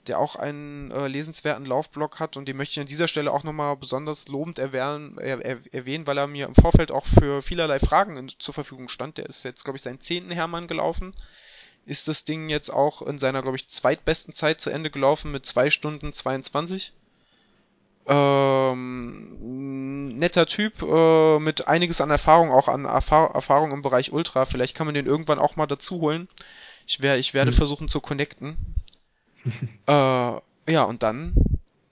Speaker 2: der auch einen äh, lesenswerten Laufblog hat und den möchte ich an dieser Stelle auch nochmal besonders lobend erwähnen, er, er, erwähnen, weil er mir im Vorfeld auch für vielerlei Fragen in, zur Verfügung stand. Der ist jetzt, glaube ich, seinen zehnten Hermann gelaufen. Ist das Ding jetzt auch in seiner, glaube ich, zweitbesten Zeit zu Ende gelaufen mit zwei Stunden 22 ähm, netter Typ äh, mit einiges an Erfahrung, auch an Erfahr Erfahrung im Bereich Ultra. Vielleicht kann man den irgendwann auch mal dazu holen. Ich, wär, ich werde mhm. versuchen zu connecten. [LAUGHS] äh, ja, und dann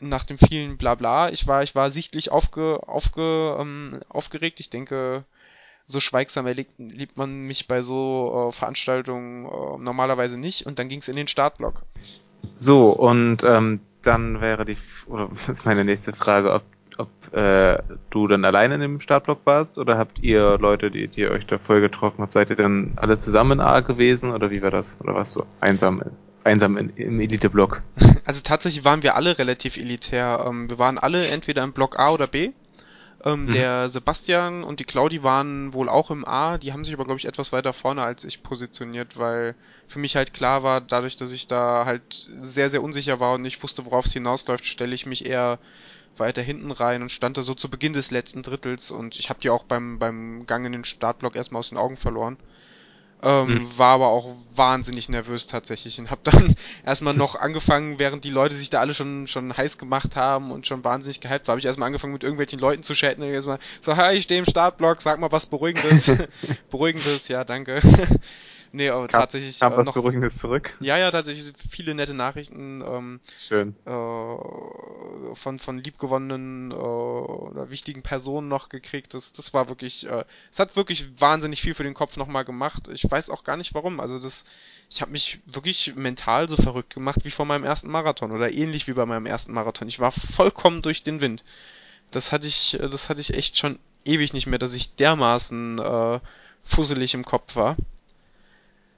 Speaker 2: nach dem vielen Blabla, ich war, ich war sichtlich aufge, aufge, ähm, aufgeregt. Ich denke, so schweigsam erlebt, liebt man mich bei so äh, Veranstaltungen äh, normalerweise nicht. Und dann ging es in den Startblock.
Speaker 1: So, und ähm, dann wäre die, oder [LAUGHS] ist meine nächste Frage, ob, ob äh, du dann alleine in dem Startblock warst oder habt ihr Leute, die, die euch da voll getroffen habt, seid ihr dann alle zusammen in A gewesen oder wie war das? Oder warst du einsam, einsam in, im Elite-Block?
Speaker 2: Also tatsächlich waren wir alle relativ elitär. Ähm, wir waren alle entweder im Block A oder B. Ähm, mhm. Der Sebastian und die Claudi waren wohl auch im A, die haben sich aber, glaube ich, etwas weiter vorne als ich positioniert, weil für mich halt klar war, dadurch, dass ich da halt sehr, sehr unsicher war und nicht wusste, worauf es hinausläuft, stelle ich mich eher weiter hinten rein und stand da so zu Beginn des letzten Drittels und ich habe die auch beim, beim Gang in den Startblock erstmal aus den Augen verloren. Ähm, mhm. War aber auch wahnsinnig nervös tatsächlich und hab dann [LAUGHS] erstmal noch angefangen, während die Leute sich da alle schon schon heiß gemacht haben und schon wahnsinnig gehypt war, habe ich erstmal angefangen mit irgendwelchen Leuten zu chatten und erstmal so, hi, ich stehe im Startblock, sag mal was Beruhigendes. [LAUGHS] [LAUGHS] Beruhigendes, ja, danke. Nee, aber kam, tatsächlich.
Speaker 1: Kam äh, was noch, Beruhigendes zurück?
Speaker 2: Ja, ja, tatsächlich viele nette Nachrichten. Ähm,
Speaker 1: Schön.
Speaker 2: Äh, von, von liebgewonnenen äh, oder wichtigen Personen noch gekriegt. Das, das war wirklich, äh, es hat wirklich wahnsinnig viel für den Kopf nochmal gemacht. Ich weiß auch gar nicht warum. Also das, ich habe mich wirklich mental so verrückt gemacht wie vor meinem ersten Marathon oder ähnlich wie bei meinem ersten Marathon. Ich war vollkommen durch den Wind. Das hatte ich, das hatte ich echt schon ewig nicht mehr, dass ich dermaßen äh, fusselig im Kopf war.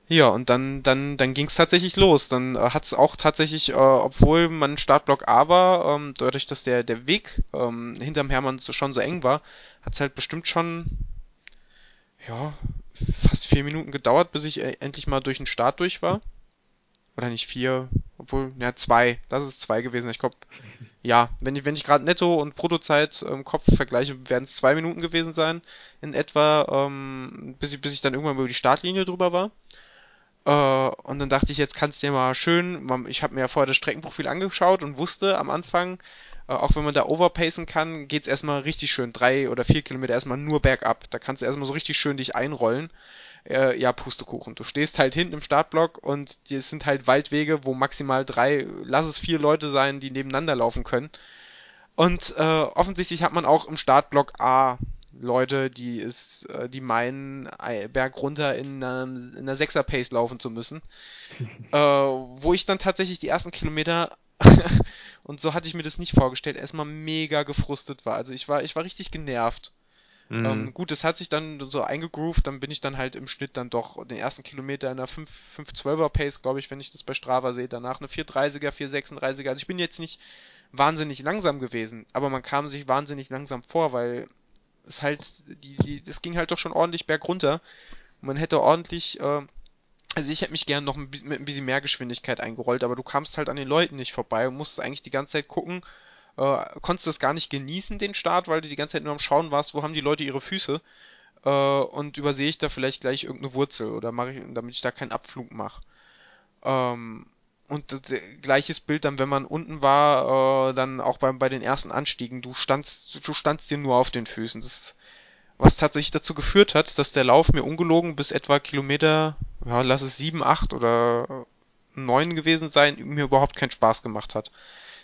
Speaker 2: Ja, und dann, dann, dann ging es tatsächlich los. Dann äh, hat es auch tatsächlich, äh, obwohl man Startblock A war, ähm, dadurch, dass der, der Weg ähm, hinterm Hermann so, schon so eng war, hat es halt bestimmt schon, ja, fast vier Minuten gedauert, bis ich äh, endlich mal durch den Start durch war. Oder nicht vier, obwohl, ja, zwei. Das ist zwei gewesen. Ich glaube, [LAUGHS] ja, wenn ich, wenn ich gerade Netto und Bruttozeit im Kopf vergleiche, werden es zwei Minuten gewesen sein, in etwa, ähm, bis ich, bis ich dann irgendwann über die Startlinie drüber war. Äh, und dann dachte ich, jetzt kannst du dir mal schön, ich habe mir ja vorher das Streckenprofil angeschaut und wusste am Anfang, äh, auch wenn man da overpacen kann, geht's erstmal richtig schön, drei oder vier Kilometer erstmal nur bergab. Da kannst du erstmal so richtig schön dich einrollen. äh, ja, Pustekuchen. Du stehst halt hinten im Startblock und es sind halt Waldwege, wo maximal drei, lass es vier Leute sein, die nebeneinander laufen können. Und äh, offensichtlich hat man auch im Startblock A Leute, die ist, äh, die meinen, Berg runter in, ähm, in einer Sechser-Pace laufen zu müssen. [LAUGHS] äh, wo ich dann tatsächlich die ersten Kilometer [LAUGHS] und so hatte ich mir das nicht vorgestellt, erstmal mega gefrustet war. Also ich war, ich war richtig genervt. Mhm. Ähm, gut, es hat sich dann so eingegroovt, dann bin ich dann halt im Schnitt dann doch den ersten Kilometer in einer 5, 512er Pace, glaube ich, wenn ich das bei Strava sehe, danach eine 430er, 436er. Also ich bin jetzt nicht wahnsinnig langsam gewesen, aber man kam sich wahnsinnig langsam vor, weil es halt, die, die, das ging halt doch schon ordentlich bergunter. Man hätte ordentlich, äh, also ich hätte mich gern noch mit ein bisschen mehr Geschwindigkeit eingerollt, aber du kamst halt an den Leuten nicht vorbei und musstest eigentlich die ganze Zeit gucken, äh, konntest das gar nicht genießen, den Start, weil du die ganze Zeit nur am Schauen warst, wo haben die Leute ihre Füße äh, und übersehe ich da vielleicht gleich irgendeine Wurzel oder mache ich, damit ich da keinen Abflug mache. Ähm, und gleiches Bild dann, wenn man unten war, äh, dann auch bei, bei den ersten Anstiegen. Du standst, du standst dir nur auf den Füßen. Das, was tatsächlich dazu geführt hat, dass der Lauf mir ungelogen bis etwa Kilometer, ja, lass es sieben, acht oder neun gewesen sein, mir überhaupt keinen Spaß gemacht hat.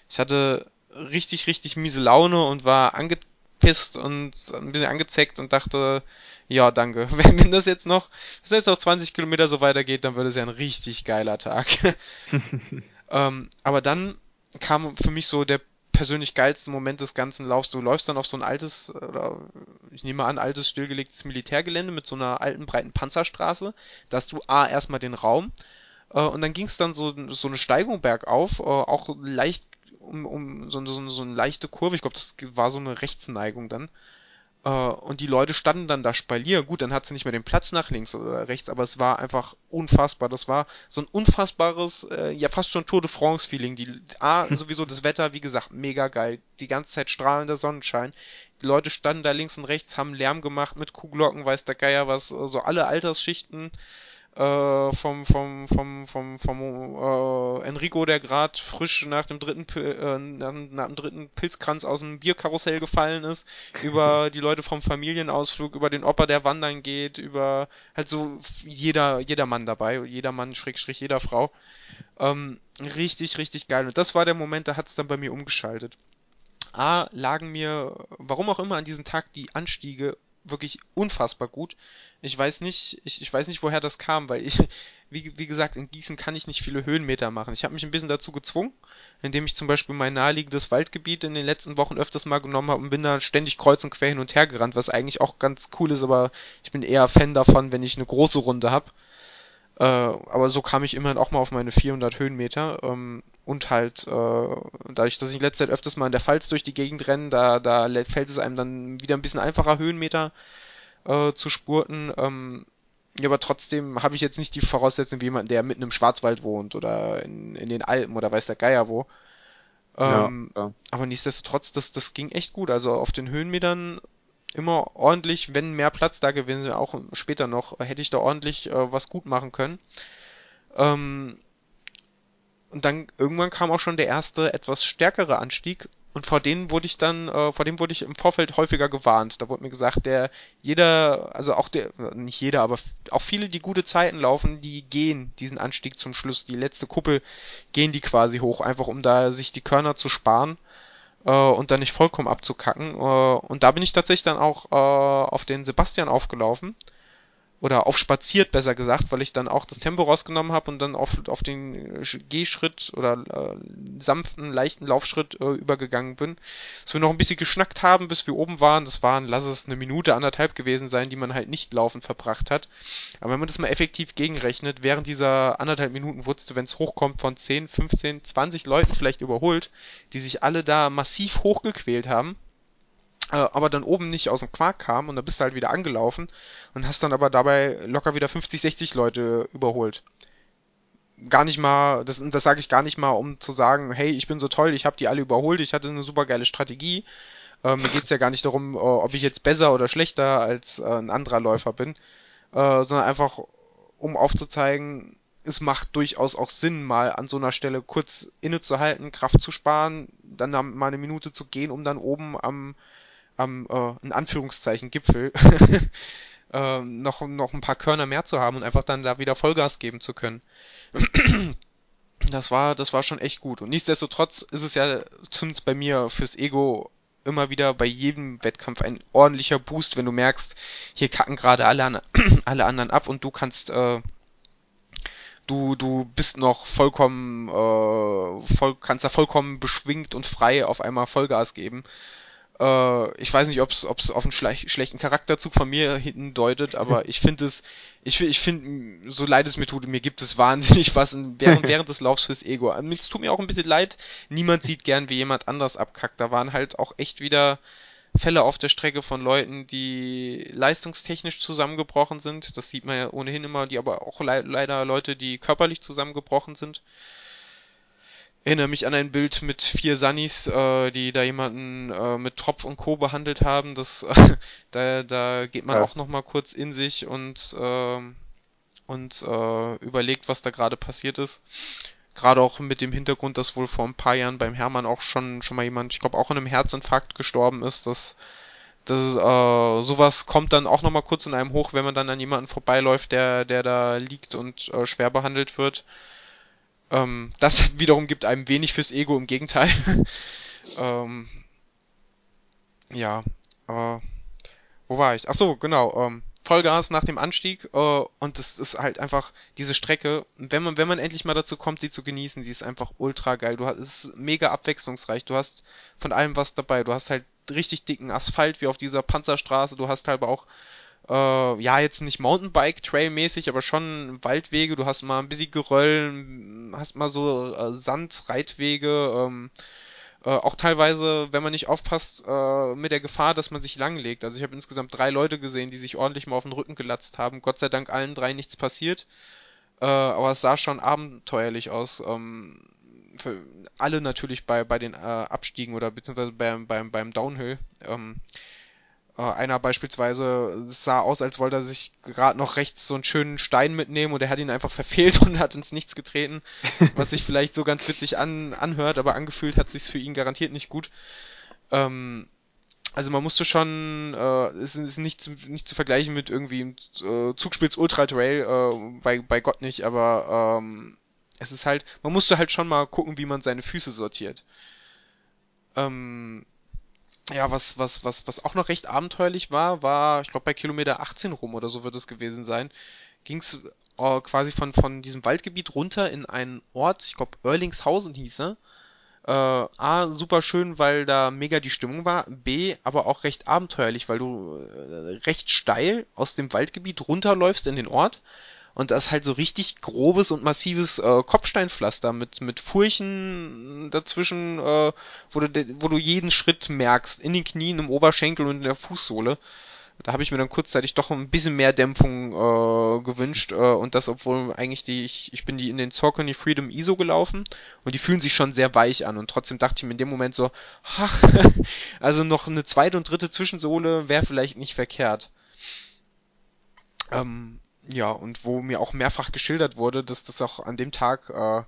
Speaker 2: Ich hatte richtig, richtig miese Laune und war angepisst und ein bisschen angezeckt und dachte, ja, danke. [LAUGHS] Wenn, wenn das jetzt noch, das jetzt noch 20 Kilometer so weitergeht, dann wird es ja ein richtig geiler Tag. [LAUGHS] ähm, aber dann kam für mich so der persönlich geilste Moment des ganzen Laufs. Du läufst dann auf so ein altes, oder ich nehme an, altes stillgelegtes Militärgelände mit so einer alten breiten Panzerstraße. Da hast du A erstmal den Raum äh, und dann ging es dann so, so eine Steigung bergauf, äh, auch leicht um, um so, so, so eine leichte Kurve. Ich glaube, das war so eine Rechtsneigung dann. Äh, und die Leute standen dann da Spalier. Gut, dann hat sie nicht mehr den Platz nach links oder rechts, aber es war einfach unfassbar. Das war so ein unfassbares, äh, ja fast schon Tour de France-Feeling. Die A, [LAUGHS] sowieso das Wetter, wie gesagt, mega geil. Die ganze Zeit strahlender Sonnenschein. Die Leute standen da links und rechts, haben Lärm gemacht mit Kuhglocken, weiß der Geier was, so also alle Altersschichten äh, vom vom vom vom vom äh, Enrico, der gerade frisch nach dem dritten äh, nach, nach, dem dritten Pilzkranz aus dem Bierkarussell gefallen ist, [LAUGHS] über die Leute vom Familienausflug, über den Opa, der wandern geht, über halt so jeder jeder Mann dabei, jeder Mann Schrägstrich jeder Frau. Ähm, richtig richtig geil und das war der Moment, da hat es dann bei mir umgeschaltet. A lagen mir, warum auch immer an diesem Tag die Anstiege wirklich unfassbar gut. Ich weiß nicht, ich, ich weiß nicht, woher das kam, weil ich, [LAUGHS] wie, wie gesagt, in Gießen kann ich nicht viele Höhenmeter machen. Ich habe mich ein bisschen dazu gezwungen, indem ich zum Beispiel mein naheliegendes Waldgebiet in den letzten Wochen öfters mal genommen habe und bin da ständig kreuz und quer hin und her gerannt, was eigentlich auch ganz cool ist, aber ich bin eher Fan davon, wenn ich eine große Runde habe. Äh, aber so kam ich immerhin auch mal auf meine 400 Höhenmeter ähm, und halt äh, dadurch, dass ich in letzter Zeit öfters mal in der Pfalz durch die Gegend renne, da, da fällt es einem dann wieder ein bisschen einfacher Höhenmeter äh, zu spurten. Ähm, ja, aber trotzdem habe ich jetzt nicht die Voraussetzung wie jemand, der mitten im Schwarzwald wohnt oder in, in den Alpen oder weiß der Geier wo. Ähm, ja, ja. Aber nichtsdestotrotz, das, das ging echt gut. Also auf den Höhenmetern immer ordentlich, wenn mehr Platz da gewesen wäre, auch später noch, hätte ich da ordentlich äh, was gut machen können. Ähm, und dann irgendwann kam auch schon der erste etwas stärkere Anstieg und vor denen wurde ich dann, äh, vor dem wurde ich im Vorfeld häufiger gewarnt. Da wurde mir gesagt, der jeder, also auch der, nicht jeder, aber auch viele, die gute Zeiten laufen, die gehen diesen Anstieg zum Schluss. Die letzte Kuppel gehen die quasi hoch, einfach um da sich die Körner zu sparen äh, und dann nicht vollkommen abzukacken. Äh, und da bin ich tatsächlich dann auch äh, auf den Sebastian aufgelaufen oder aufspaziert, besser gesagt, weil ich dann auch das Tempo rausgenommen habe und dann auf, auf den Gehschritt oder äh, sanften, leichten Laufschritt äh, übergegangen bin. Dass wir noch ein bisschen geschnackt haben, bis wir oben waren. Das waren, lass es eine Minute, anderthalb gewesen sein, die man halt nicht laufend verbracht hat. Aber wenn man das mal effektiv gegenrechnet, während dieser anderthalb Minuten wurdest du, wenn es hochkommt, von 10, 15, 20 Leuten vielleicht überholt, die sich alle da massiv hochgequält haben äh, aber dann oben nicht aus dem Quark kam und dann bist du halt wieder angelaufen und hast dann aber dabei locker wieder 50, 60 Leute überholt. Gar nicht mal, das, das sage ich gar nicht mal, um zu sagen, hey, ich bin so toll, ich habe die alle überholt, ich hatte eine super geile Strategie. Äh, mir geht's ja gar nicht darum, äh, ob ich jetzt besser oder schlechter als äh, ein anderer Läufer bin, äh, sondern einfach, um aufzuzeigen, es macht durchaus auch Sinn, mal an so einer Stelle kurz innezuhalten, Kraft zu sparen, dann mal eine Minute zu gehen, um dann oben am am, äh, in Anführungszeichen, Gipfel [LAUGHS] äh, noch, noch ein paar Körner mehr zu haben und einfach dann da wieder Vollgas geben zu können. [CLEARS THROAT] Das war, das war schon echt gut. Und nichtsdestotrotz ist es ja zumindest bei mir fürs Ego immer wieder bei jedem Wettkampf ein ordentlicher Boost, wenn du merkst, hier kacken gerade alle, [CLEARS THROAT] alle anderen ab und du kannst äh, du, du bist noch vollkommen, äh, voll, kannst da vollkommen beschwingt und frei auf einmal Vollgas geben. Äh, ich weiß nicht, ob es auf einen schlech schlechten Charakterzug von mir hinten deutet, aber [LAUGHS] ich finde es, ich, ich finde, so leid es mir tut, mir gibt es wahnsinnig was während, [LAUGHS] während des Laufs fürs Ego. Es tut mir auch ein bisschen leid, niemand sieht gern, wie jemand anders abkackt. Da waren halt auch echt wieder Fälle auf der Strecke von Leuten, die leistungstechnisch zusammengebrochen sind. Das sieht man ja ohnehin immer, die aber auch le leider Leute, die körperlich zusammengebrochen sind. Erinnere mich an ein Bild mit vier Sunnis, äh, die da jemanden äh, mit Tropf und Co. behandelt haben. Das, äh, [LAUGHS] da, da geht man das. auch nochmal kurz in sich und, äh, und äh, überlegt, was da gerade passiert ist. Gerade auch mit dem Hintergrund, dass wohl vor ein paar Jahren beim Hermann auch schon, schon mal jemand, ich glaube auch an einem Herzinfarkt gestorben ist, dass das, äh, sowas kommt dann auch nochmal kurz in einem hoch, wenn man dann an jemanden vorbeiläuft, der, der da liegt und äh, schwer behandelt wird. Ähm, das [LAUGHS] wiederum gibt einem wenig fürs Ego, im Gegenteil. [LAUGHS] ähm, ja, aber wo war ich? Ach so, genau. Ähm, Vollgas nach dem Anstieg äh, und das ist halt einfach diese Strecke, wenn man wenn man endlich mal dazu kommt, sie zu genießen, die ist einfach ultra geil. Du hast es ist mega abwechslungsreich. Du hast von allem was dabei. Du hast halt richtig dicken Asphalt wie auf dieser Panzerstraße. Du hast halt auch äh, ja jetzt nicht Mountainbike Trail mäßig, aber schon Waldwege. Du hast mal ein bisschen Geröll, hast mal so äh, Sandreitwege. Ähm, äh, auch teilweise, wenn man nicht aufpasst, äh, mit der Gefahr, dass man sich langlegt. Also ich habe insgesamt drei Leute gesehen, die sich ordentlich mal auf den Rücken gelatzt haben. Gott sei Dank allen drei nichts passiert. Äh, aber es sah schon abenteuerlich aus. Ähm, für alle natürlich bei, bei den äh, Abstiegen oder beziehungsweise beim, beim, beim Downhill. Ähm, äh, einer beispielsweise sah aus, als wollte er sich gerade noch rechts so einen schönen Stein mitnehmen und er hat ihn einfach [LAUGHS] verfehlt und hat ins Nichts getreten, [LAUGHS] was sich vielleicht so ganz witzig an, anhört, aber angefühlt hat sich's für ihn garantiert nicht gut. Ähm, also man musste schon, äh, es ist nicht zu, nicht zu vergleichen mit irgendwie äh, Zugspitz Ultra Trail, äh, bei, bei Gott nicht, aber ähm, es ist halt, man musste halt schon mal gucken, wie man seine Füße sortiert. Ähm, ja, was, was, was, was auch noch recht abenteuerlich war, war, ich glaube bei Kilometer 18 rum oder so wird es gewesen sein, ging's äh, quasi von, von diesem Waldgebiet runter in einen Ort, ich glaube Erlingshausen hieß er. Äh, A, super schön, weil da mega die Stimmung war. B, aber auch recht abenteuerlich, weil du äh, recht steil aus dem Waldgebiet runterläufst in den Ort und das ist halt so richtig grobes und massives äh, Kopfsteinpflaster mit mit Furchen dazwischen, äh, wo du wo du jeden Schritt merkst in den Knien, im Oberschenkel und in der Fußsohle. Da habe ich mir dann kurzzeitig doch ein bisschen mehr Dämpfung äh, gewünscht äh, und das, obwohl eigentlich die ich, ich bin die in den Saucony Freedom ISO gelaufen und die fühlen sich schon sehr weich an und trotzdem dachte ich mir in dem Moment so, ach, [LAUGHS] also noch eine zweite und dritte Zwischensohle wäre vielleicht nicht verkehrt. Ähm, ja, und wo mir auch mehrfach geschildert wurde, dass das auch an dem Tag, äh,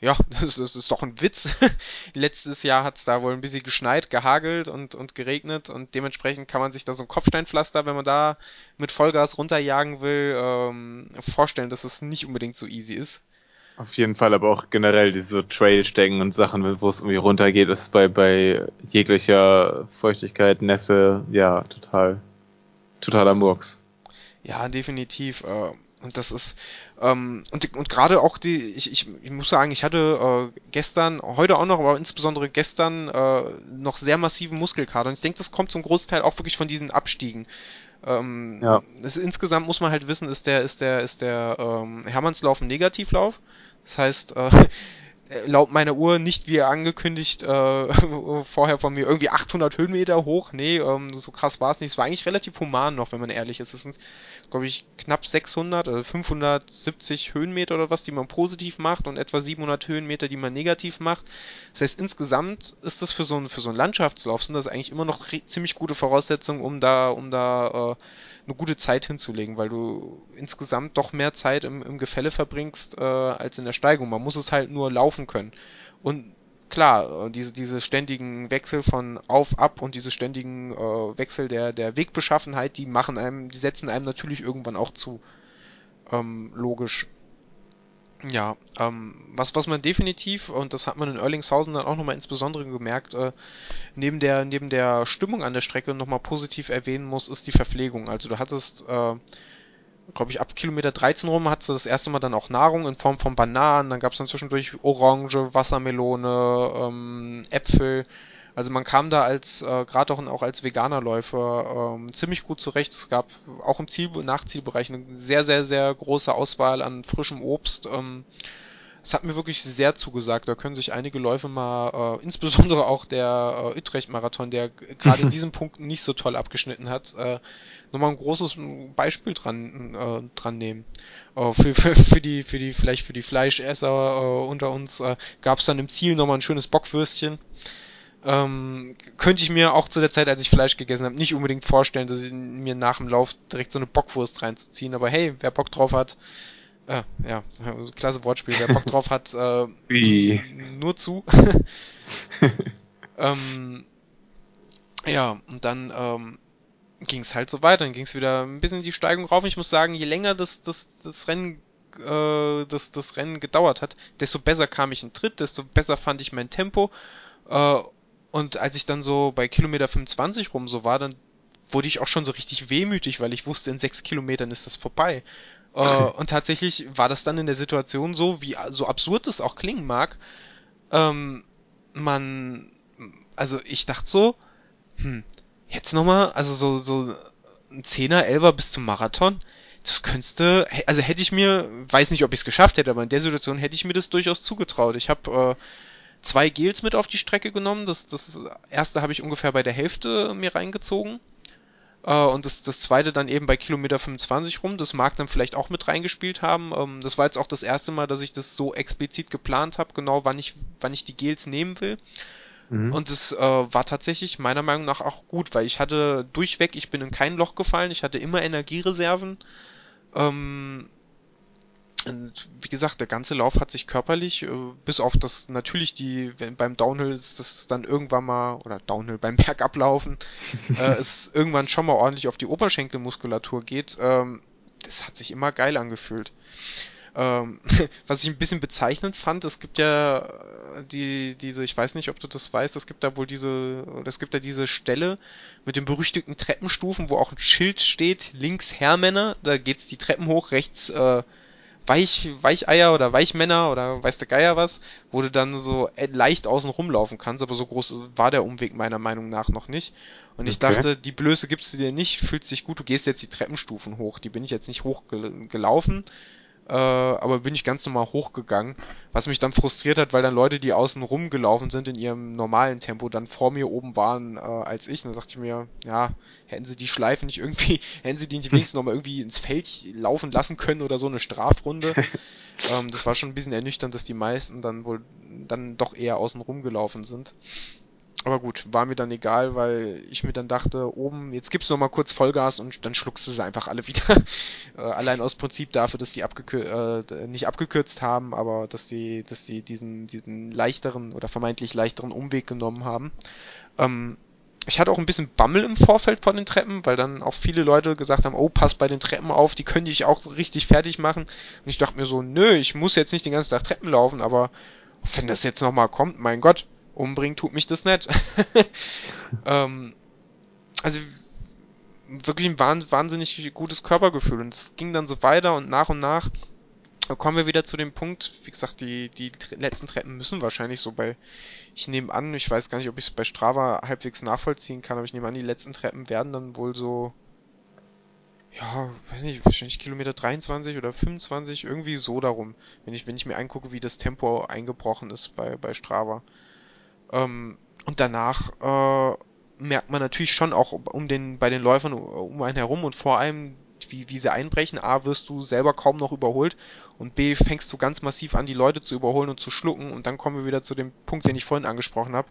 Speaker 2: ja, [LAUGHS] das, das ist doch ein Witz. [LAUGHS] Letztes Jahr hat's da wohl ein bisschen geschneit, gehagelt und, und geregnet und dementsprechend kann man sich da so ein Kopfsteinpflaster, wenn man da mit Vollgas runterjagen will, ähm, vorstellen, dass es das nicht unbedingt so easy ist.
Speaker 1: Auf jeden Fall, aber auch generell diese Trailstecken und Sachen, wo es irgendwie runtergeht, ist bei, bei jeglicher Feuchtigkeit, Nässe, ja, total, totaler Murks.
Speaker 2: Ja, definitiv. Äh, und das ist ähm, und und gerade auch die ich, ich, ich muss sagen, ich hatte äh, gestern, heute auch noch, aber insbesondere gestern äh, noch sehr massiven Muskelkater. Und ich denke, das kommt zum Großteil auch wirklich von diesen Abstiegen. Ähm, ja. Das, insgesamt muss man halt wissen, ist der ist der ist der ähm, Hermannslauf ein Negativlauf. Das heißt, äh, [LAUGHS] laut meiner Uhr nicht wie angekündigt äh, [LAUGHS] vorher von mir irgendwie 800 Höhenmeter hoch. Nee, ähm, so krass war es nicht. Es war eigentlich relativ human noch, wenn man ehrlich ist. Es sind, glaube ich, knapp 600, also 570 Höhenmeter oder was, die man positiv macht und etwa 700 Höhenmeter, die man negativ macht. Das heißt, insgesamt ist das für so ein, für so einen Landschaftslauf sind das eigentlich immer noch ziemlich gute Voraussetzungen, um da, um da äh, eine gute Zeit hinzulegen, weil du insgesamt doch mehr Zeit im, im Gefälle verbringst äh, als in der Steigung. Man muss es halt nur laufen können. Und klar, äh, diese, diese ständigen Wechsel von auf, ab und diese ständigen äh, Wechsel der, der Wegbeschaffenheit, die machen einem, die setzen einem natürlich irgendwann auch zu. Ähm, logisch. Ja, ähm, was, was man definitiv, und das hat man in Erlingshausen dann auch nochmal insbesondere gemerkt, äh, neben der, neben der Stimmung an der Strecke nochmal positiv erwähnen muss, ist die Verpflegung. Also du hattest, äh, glaube ich, ab Kilometer 13 rum hattest du das erste Mal dann auch Nahrung in Form von Bananen, dann gab es dann zwischendurch Orange, Wassermelone, ähm, Äpfel, also man kam da als, äh, gerade auch, auch als veganer Läufer, ähm, ziemlich gut zurecht. Es gab auch im Ziel Nachzielbereich eine sehr, sehr, sehr große Auswahl an frischem Obst. Ähm, es hat mir wirklich sehr zugesagt. Da können sich einige Läufe mal, äh, insbesondere auch der äh, Utrecht-Marathon, der [LAUGHS] gerade in diesem Punkt nicht so toll abgeschnitten hat, äh, nochmal ein großes Beispiel dran, äh, dran nehmen. Uh, für, für, für die, für die, vielleicht für die Fleischesser uh, unter uns uh, gab es dann im Ziel nochmal ein schönes Bockwürstchen. Ähm, könnte ich mir auch zu der Zeit, als ich Fleisch gegessen habe, nicht unbedingt vorstellen, dass ich mir nach dem Lauf direkt so eine Bockwurst reinzuziehen. Aber hey, wer Bock drauf hat, äh, ja, klasse Wortspiel, wer Bock drauf hat, [LAUGHS] äh,
Speaker 1: Wie?
Speaker 2: nur zu. [LAUGHS] ähm, ja, und dann ähm, ging es halt so weiter, dann ging es wieder ein bisschen die Steigung rauf. Ich muss sagen, je länger das, das, das Rennen äh, das, das Rennen gedauert hat, desto besser kam ich in Tritt, desto besser fand ich mein Tempo. Äh, und als ich dann so bei Kilometer 25 rum so war, dann wurde ich auch schon so richtig wehmütig, weil ich wusste, in sechs Kilometern ist das vorbei. äh, [LAUGHS] und tatsächlich war das dann in der Situation so, wie so absurd es auch klingen mag. Ähm, man, also ich dachte so, hm, jetzt nochmal, also so, so ein Zehner, Elfer bis zum Marathon, das könntest also hätte ich mir, weiß nicht, ob ich es geschafft hätte, aber in der Situation hätte ich mir das durchaus zugetraut. Ich habe äh, zwei Gels mit auf die Strecke genommen. Das, das erste habe ich ungefähr bei der Hälfte mir reingezogen. Äh, und das, das zweite dann eben bei Kilometer 25 rum. Das mag dann vielleicht auch mit reingespielt haben. Ähm, das war jetzt auch das erste Mal, dass ich das so explizit geplant habe, genau wann ich, wann ich die Gels nehmen will. Mhm. Und es äh, war tatsächlich meiner Meinung nach auch gut, weil ich hatte durchweg, ich bin in kein Loch gefallen, ich hatte immer Energiereserven. Ähm, und wie gesagt, der ganze Lauf hat sich körperlich, äh, bis auf das natürlich die, wenn, beim Downhill ist das dann irgendwann mal, oder Downhill beim [LAUGHS] Bergablaufen, äh, [LAUGHS] es irgendwann schon mal ordentlich auf die Oberschenkelmuskulatur geht, ähm, das hat sich immer geil angefühlt. Ähm, [LAUGHS] was ich ein bisschen bezeichnend fand, es gibt ja die, diese, ich weiß nicht, ob du das weißt, es gibt da wohl diese, es gibt da diese Stelle mit den berüchtigten Treppenstufen, wo auch ein Schild steht, links Herrmänner, da geht's die Treppen hoch, rechts äh, Weich, Weicheier oder Weichmänner oder weiß der Geier was, wo du dann so leicht außen rumlaufen kannst, aber so groß war der Umweg meiner Meinung nach noch nicht. Und ich okay. dachte, die Blöße gibst du dir nicht, fühlt sich gut, du gehst jetzt die Treppenstufen hoch. Die bin ich jetzt nicht hochgelaufen, äh, aber bin ich ganz normal hochgegangen, was mich dann frustriert hat, weil dann Leute, die außen rumgelaufen sind in ihrem normalen Tempo, dann vor mir oben waren äh, als ich. Und dann dachte ich mir, ja, hätten sie die Schleife nicht irgendwie, [LAUGHS] hätten sie die nicht wenigstens nochmal irgendwie ins Feld laufen lassen können oder so eine Strafrunde. [LAUGHS] ähm, das war schon ein bisschen ernüchternd, dass die meisten dann wohl dann doch eher außen rumgelaufen sind. Aber gut, war mir dann egal, weil ich mir dann dachte, oben, jetzt gibst du noch mal kurz Vollgas und dann schluckst du sie einfach alle wieder. [LAUGHS] äh, allein aus Prinzip dafür, dass die abgekür äh, nicht abgekürzt haben, aber dass die, dass die diesen, diesen leichteren oder vermeintlich leichteren Umweg genommen haben. Ähm, ich hatte auch ein bisschen Bammel im Vorfeld von den Treppen, weil dann auch viele Leute gesagt haben, oh, pass bei den Treppen auf, die können dich auch richtig fertig machen. Und ich dachte mir so, nö, ich muss jetzt nicht den ganzen Tag Treppen laufen, aber wenn das jetzt nochmal kommt, mein Gott, umbringen tut mich das nicht. [LAUGHS] ähm, also wirklich ein wahnsinnig gutes Körpergefühl. Und es ging dann so weiter und nach und nach kommen wir wieder zu dem Punkt, wie gesagt, die, die letzten Treppen müssen wahrscheinlich so bei, ich nehme an, ich weiß gar nicht, ob ich es bei Strava halbwegs nachvollziehen kann, aber ich nehme an, die letzten Treppen werden dann wohl so, ja, weiß nicht, wahrscheinlich Kilometer 23 oder 25, irgendwie so darum, wenn ich, wenn ich mir angucke, wie das Tempo eingebrochen ist bei, bei Strava. Ähm, und danach äh, merkt man natürlich schon auch um den, bei den Läufern um einen herum und vor allem, wie, wie sie einbrechen. A, wirst du selber kaum noch überholt und B, fängst du ganz massiv an, die Leute zu überholen und zu schlucken. Und dann kommen wir wieder zu dem Punkt, den ich vorhin angesprochen habe.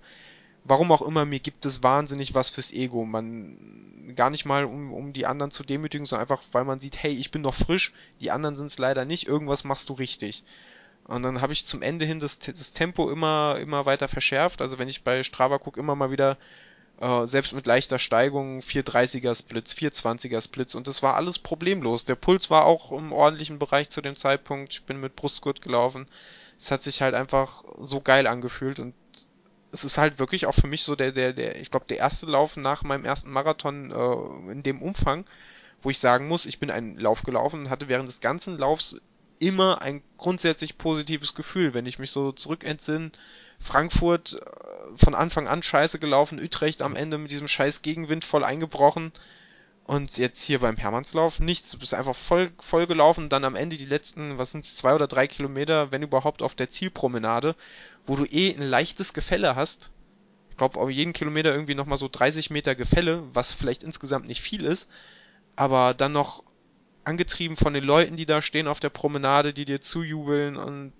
Speaker 2: Warum auch immer, mir gibt es wahnsinnig was fürs Ego. Man gar nicht mal, um, um die anderen zu demütigen, sondern einfach, weil man sieht, hey, ich bin noch frisch, die anderen sind es leider nicht, irgendwas machst du richtig. Und dann habe ich zum Ende hin das, das Tempo immer, immer weiter verschärft. Also wenn ich bei Strava gucke, immer mal wieder äh, selbst mit leichter Steigung 430er Splits, 420er Splits und das war alles problemlos. Der Puls war auch im ordentlichen Bereich zu dem Zeitpunkt. Ich bin mit Brustgurt gelaufen. Es hat sich halt einfach so geil angefühlt und es ist halt wirklich auch für mich so der, der, der, ich glaube, der erste Lauf nach meinem ersten Marathon äh, in dem Umfang, wo ich sagen muss, ich bin einen Lauf gelaufen und hatte während des ganzen Laufs immer ein grundsätzlich positives Gefühl, wenn ich mich so zurückentsinne Frankfurt äh, von Anfang an scheiße gelaufen, Utrecht am Ende mit diesem scheiß Gegenwind voll eingebrochen. Und jetzt hier beim Hermannslauf nichts. Du bist einfach voll, voll gelaufen. Dann am Ende die letzten, was sind's, zwei oder drei Kilometer, wenn überhaupt auf der Zielpromenade, wo du eh ein leichtes Gefälle hast. Ich glaube, auf jeden Kilometer irgendwie nochmal so 30 Meter Gefälle, was vielleicht insgesamt nicht viel ist. Aber dann noch angetrieben von den Leuten, die da stehen auf der Promenade, die dir zujubeln und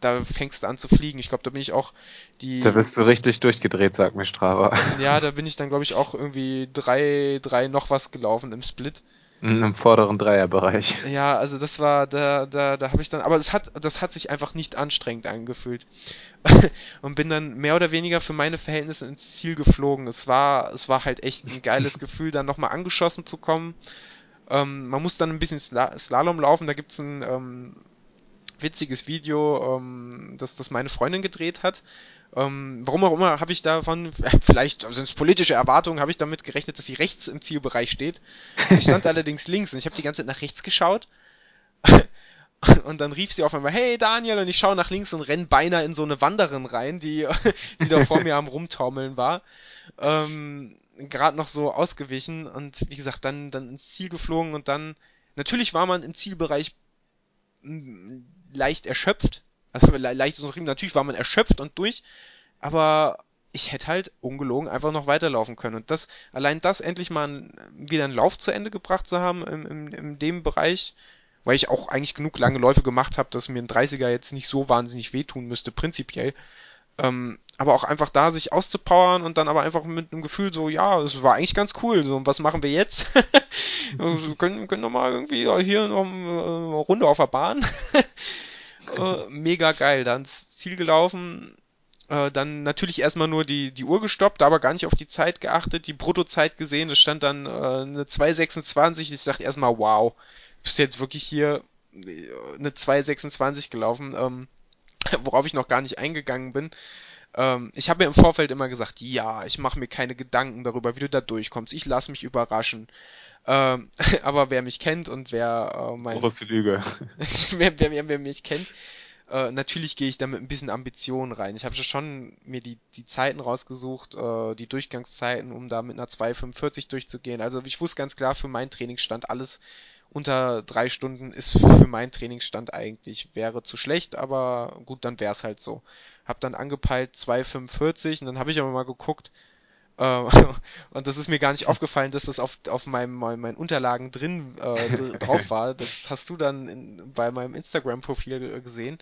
Speaker 2: da fängst du an zu fliegen. Ich glaube, da bin ich auch die.
Speaker 1: Da bist du richtig durchgedreht, sagt mir Strava. [LAUGHS]
Speaker 2: Ja, da bin ich dann, glaube ich, auch irgendwie drei, drei noch was gelaufen im Split.
Speaker 1: Im vorderen Dreierbereich. [LAUGHS]
Speaker 2: Ja, also das war, da, da, da habe ich dann, aber es hat, das hat sich einfach nicht anstrengend angefühlt. [LAUGHS] und bin dann mehr oder weniger für meine Verhältnisse ins Ziel geflogen. Es war, es war halt echt ein geiles Gefühl, dann nochmal angeschossen zu kommen. Ähm, man muss dann ein bisschen Sla Slalom laufen, da gibt's ein, ähm, witziges Video, ähm, das, das meine Freundin gedreht hat. Ähm, warum auch immer habe ich davon, äh, vielleicht sind es politische Erwartungen, habe ich damit gerechnet, dass sie rechts im Zielbereich steht. Sie stand [LAUGHS] allerdings links und ich habe die ganze Zeit nach rechts geschaut. [LAUGHS] Und dann rief sie auf einmal, hey Daniel, und ich schaue nach links und renn beinahe in so eine Wanderin rein, die, [LAUGHS] die da vor mir am Rumtaumeln war. Ähm, Gerade noch so ausgewichen und wie gesagt, dann, dann ins Ziel geflogen und dann, natürlich war man im Zielbereich leicht erschöpft. Also leicht ist noch natürlich war man erschöpft und durch, aber ich hätte halt ungelogen einfach noch weiterlaufen können. Und das, allein das endlich mal wieder einen Lauf zu Ende gebracht zu haben im, im, in dem Bereich, weil ich auch eigentlich genug lange Läufe gemacht habe, dass mir ein 30er jetzt nicht so wahnsinnig wehtun müsste, prinzipiell. Ähm, aber auch einfach da sich auszupowern und dann aber einfach mit einem Gefühl so, ja, es war eigentlich ganz cool, so, was machen wir jetzt? [LAUGHS] wir können, können noch mal irgendwie hier noch eine Runde auf der Bahn. [LAUGHS] äh, mega geil, dann ins Ziel gelaufen, äh, dann natürlich erstmal nur die, die Uhr gestoppt, aber gar nicht auf die Zeit geachtet, die Bruttozeit gesehen, es stand dann äh, eine 2,26, ich dachte erstmal, wow, bist du jetzt wirklich hier äh, eine 2,26 gelaufen, ähm, [LAUGHS] worauf ich noch gar nicht eingegangen bin. Ähm, ich habe mir im Vorfeld immer gesagt, ja, ich mache mir keine Gedanken darüber, wie du da durchkommst. Ich lasse mich überraschen. Ähm, [LAUGHS] aber wer mich kennt und wer äh, mein
Speaker 1: Große Lüge. [LAUGHS]
Speaker 2: wer, wer, wer, wer mich kennt, äh, natürlich gehe ich da mit ein bisschen Ambition rein. Ich habe schon mir die, die Zeiten rausgesucht, äh, die Durchgangszeiten, um da mit einer 2,45 durchzugehen. Also ich wusste ganz klar, für meinen Trainingsstand alles unter drei Stunden ist für meinen Trainingsstand eigentlich wäre zu schlecht, aber gut, dann wäre es halt so. Hab dann angepeilt 2,45 und dann habe ich aber mal geguckt, äh, [LAUGHS] und das ist mir gar nicht aufgefallen, dass das auf, auf meinem, meinen Unterlagen drin äh, [LAUGHS] drauf war. Das hast du dann in, bei meinem Instagram-Profil gesehen.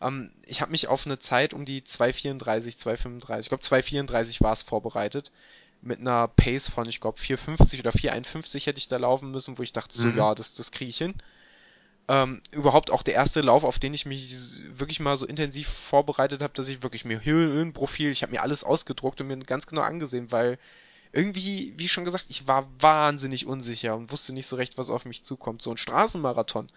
Speaker 2: Ähm, ich habe mich auf eine Zeit um die 2,34, 2,35, ich glaube 2,34 war es vorbereitet. Mit einer Pace von, ich glaube, 4,50 oder 4,51 hätte ich da laufen müssen, wo ich dachte, so, mhm. ja, das, das kriege ich hin ähm, überhaupt auch der erste Lauf, auf den ich mich wirklich mal so intensiv vorbereitet habe, dass ich wirklich mir Höhenprofil, ich habe mir alles ausgedruckt und mir ganz genau angesehen, weil irgendwie, wie schon gesagt, ich war wahnsinnig unsicher und wusste nicht so recht, was auf mich zukommt. So ein Straßenmarathon,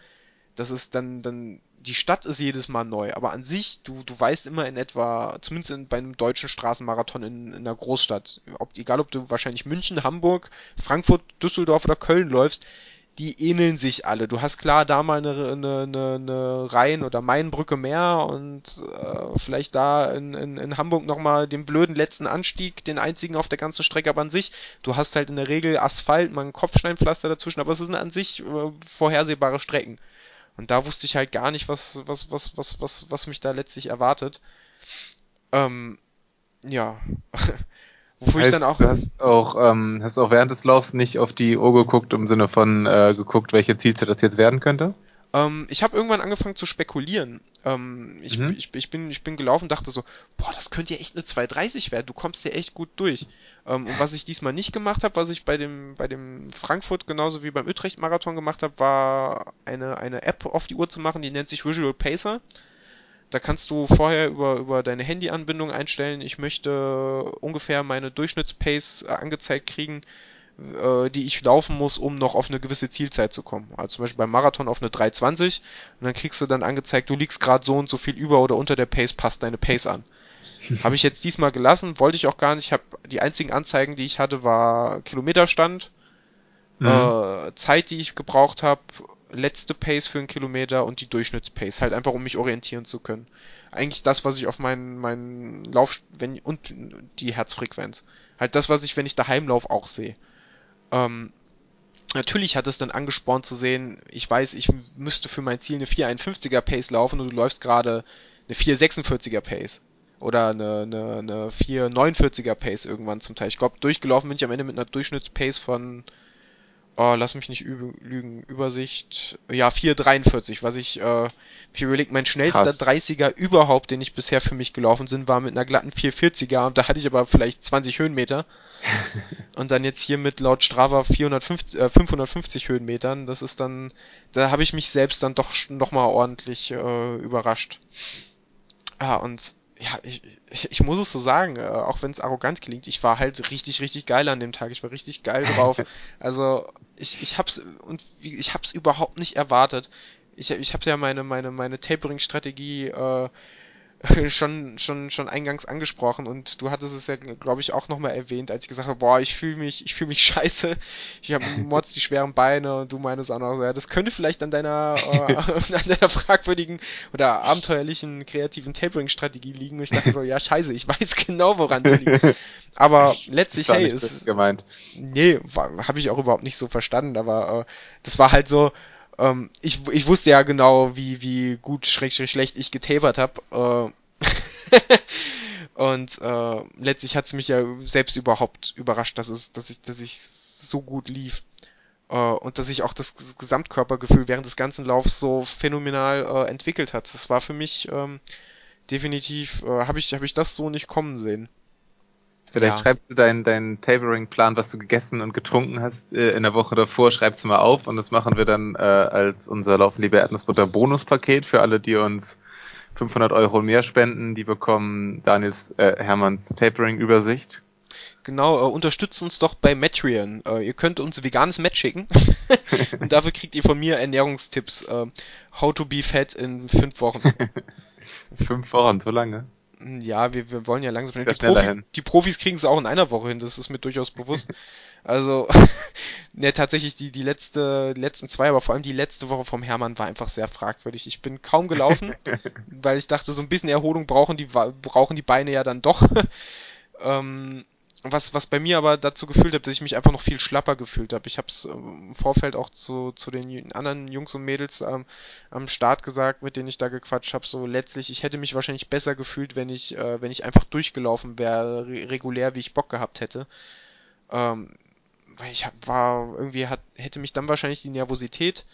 Speaker 2: das ist dann, dann, die Stadt ist jedes Mal neu, aber an sich, du, du weißt immer in etwa, zumindest in, bei einem deutschen Straßenmarathon in, in einer Großstadt, ob, egal ob du wahrscheinlich München, Hamburg, Frankfurt, Düsseldorf oder Köln läufst, die ähneln sich alle. Du hast klar da mal eine, eine, eine, eine Rhein- oder Mainbrücke mehr und äh, vielleicht da in, in, in Hamburg nochmal den blöden letzten Anstieg, den einzigen auf der ganzen Strecke, aber an sich, du hast halt in der Regel Asphalt, mal ein Kopfsteinpflaster dazwischen, aber es sind an sich äh, vorhersehbare Strecken. Und da wusste ich halt gar nicht, was, was, was, was, was, was mich da letztlich erwartet. Ähm, ja. [LAUGHS]
Speaker 1: Wofür heißt, ich dann auch. Du hast auch, ähm, hast auch während des Laufs nicht auf die Uhr geguckt, im Sinne von äh, geguckt, welche Zielzeit das jetzt werden könnte?
Speaker 2: Ähm, ich habe irgendwann angefangen zu spekulieren. Ähm, ich, mhm. ich, ich, bin, ich bin gelaufen dachte so, boah, das könnte ja echt eine 230 werden, du kommst ja echt gut durch. Ähm, und was ich diesmal nicht gemacht habe, was ich bei dem, bei dem Frankfurt genauso wie beim Utrecht-Marathon gemacht habe, war eine, eine App auf die Uhr zu machen, die nennt sich Visual Pacer Da kannst du vorher über, über deine Handyanbindung einstellen, ich möchte ungefähr meine Durchschnittspace angezeigt kriegen, äh, die ich laufen muss, um noch auf eine gewisse Zielzeit zu kommen. Also zum Beispiel beim Marathon auf eine 3,20 und dann kriegst du dann angezeigt, du liegst gerade so und so viel über oder unter der Pace, passt deine Pace an. [LAUGHS] habe ich jetzt diesmal gelassen, wollte ich auch gar nicht. Ich habe die einzigen Anzeigen, die ich hatte, war Kilometerstand, mhm. äh, Zeit, die ich gebraucht habe, letzte Pace für einen Kilometer und die Durchschnittspace, halt einfach um mich orientieren zu können. Eigentlich das, was ich auf meinen meinen Lauf wenn und die Herzfrequenz. Halt das, was ich, wenn ich daheim laufe, auch sehe. Ähm, natürlich hat es dann angespornt zu sehen, ich weiß, ich müsste für mein Ziel eine 451er Pace laufen und du läufst gerade eine 446er Pace. Oder eine, eine, eine 449er Pace irgendwann zum Teil. Ich glaube, durchgelaufen bin ich am Ende mit einer Durchschnittspace von oh, lass mich nicht lügen, Übersicht, ja, 4,43, was ich, äh, ich überlege, mein schnellster Krass. 30er überhaupt, den ich bisher für mich gelaufen sind, war mit einer glatten 440er und da hatte ich aber vielleicht 20 Höhenmeter. [LAUGHS] und dann jetzt hier mit laut Strava 450, äh, 550 Höhenmetern, das ist dann, da habe ich mich selbst dann doch nochmal ordentlich äh, überrascht. Ja, und ja, ich, ich, muss es so sagen, äh, auch wenn es arrogant klingt, ich war halt richtig, richtig geil an dem Tag. Ich war richtig geil drauf. [LAUGHS] also ich, ich hab's und ich hab's überhaupt nicht erwartet. Ich, ich hab's ja meine, meine, meine Tapering-Strategie äh, [LAUGHS] schon, schon, schon eingangs angesprochen und du hattest es ja, glaube ich, auch nochmal erwähnt, als ich gesagt habe, boah, ich fühle mich, ich fühle mich [LAUGHS] scheiße, ich habe [LAUGHS] Mods die schweren Beine und du meinst auch noch, ja, das könnte vielleicht an deiner, äh, an deiner fragwürdigen oder abenteuerlichen kreativen Tapering-Strategie liegen. Und ich dachte so, ja, scheiße, ich weiß genau, woran es liegt. Aber letztlich, hey, ist
Speaker 1: gemeint.
Speaker 2: Nee, habe ich auch überhaupt nicht so verstanden, aber äh, das war halt so, ähm, ich, ich wusste ja genau, wie, wie gut, schräg, schräg schlecht ich getapert habe. Äh, [LAUGHS] und äh, letztlich hat es mich ja selbst überhaupt überrascht, dass es, dass ich, dass ich so gut lief. Äh, und dass sich auch das Gesamtkörpergefühl während des ganzen Laufs so phänomenal äh, entwickelt hat. Das war für mich ähm, definitiv, äh, habe ich, hab ich das so nicht kommen sehen.
Speaker 1: Vielleicht ja. schreibst du deinen dein Tapering-Plan, was du gegessen und getrunken hast, äh, in der Woche davor, schreibst du mal auf und das machen wir dann äh, als unser Laufen liebe Erdnussbutter Bonuspaket für alle, die uns 500 Euro mehr spenden. Die bekommen Daniels, äh, Hermanns Tapering-Übersicht.
Speaker 2: Genau, äh, unterstützt uns doch bei Matreon. Äh, ihr könnt uns veganes Match schicken [LAUGHS] und dafür kriegt ihr von mir Ernährungstipps. Äh, how to be fat in fünf Wochen. [LAUGHS]
Speaker 1: fünf Wochen, so lange?
Speaker 2: Ja, wir, wir wollen ja langsam. Die, Profi, die Profis kriegen es auch in einer Woche hin, das ist mir durchaus bewusst. [LAUGHS] Also, [LAUGHS] ne, tatsächlich die, die letzte, die letzten zwei, aber vor allem die letzte Woche vom Hermann war einfach sehr fragwürdig. Ich bin kaum gelaufen, [LAUGHS] weil ich dachte, so ein bisschen Erholung brauchen die, brauchen die Beine ja dann doch. ähm, was, was bei mir aber dazu gefühlt hat, dass ich mich einfach noch viel schlapper gefühlt habe. Ich habe es ähm, im Vorfeld auch zu, zu den anderen Jungs und Mädels ähm, am Start gesagt, mit denen ich da gequatscht habe. So letztlich, ich hätte mich wahrscheinlich besser gefühlt, wenn ich, äh, wenn ich einfach durchgelaufen wäre, regulär, wie ich Bock gehabt hätte. Ähm, weil ich war irgendwie hat, hätte mich dann wahrscheinlich die Nervosität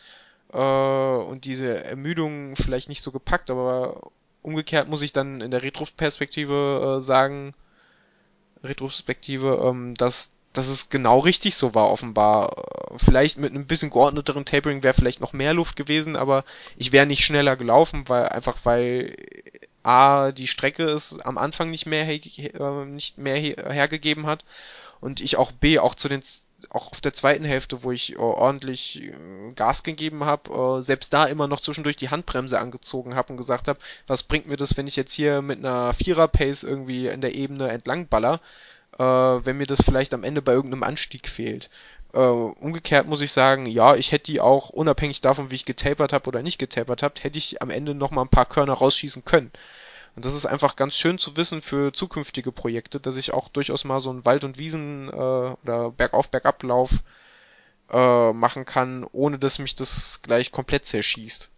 Speaker 2: äh, und diese Ermüdung vielleicht nicht so gepackt, aber umgekehrt muss ich dann in der Retroperspektive äh, sagen, Retrospektive, ähm, dass, dass es genau richtig so war, offenbar. Vielleicht mit einem bisschen geordneteren Tapering wäre vielleicht noch mehr Luft gewesen, aber ich wäre nicht schneller gelaufen, weil einfach weil A, die Strecke es am Anfang nicht mehr, äh, nicht mehr hergegeben hat und ich auch B, auch zu den auch auf der zweiten Hälfte, wo ich äh, ordentlich äh, Gas gegeben habe, äh, selbst da immer noch zwischendurch die Handbremse angezogen habe und gesagt habe, was bringt mir das, wenn ich jetzt hier mit einer Vierer-Pace irgendwie in der Ebene entlang baller, wenn mir das vielleicht am Ende bei irgendeinem Anstieg fehlt. Umgekehrt muss ich sagen, ja, ich hätte die auch, unabhängig davon, wie ich getapert habe oder nicht getapert habe, hätte ich am Ende noch mal ein paar Körner rausschießen können. Und das ist einfach ganz schön zu wissen für zukünftige Projekte, dass ich auch durchaus mal so einen Wald- und Wiesen äh, oder Bergauf-Bergablauf äh, machen kann, ohne dass mich das gleich komplett zerschießt.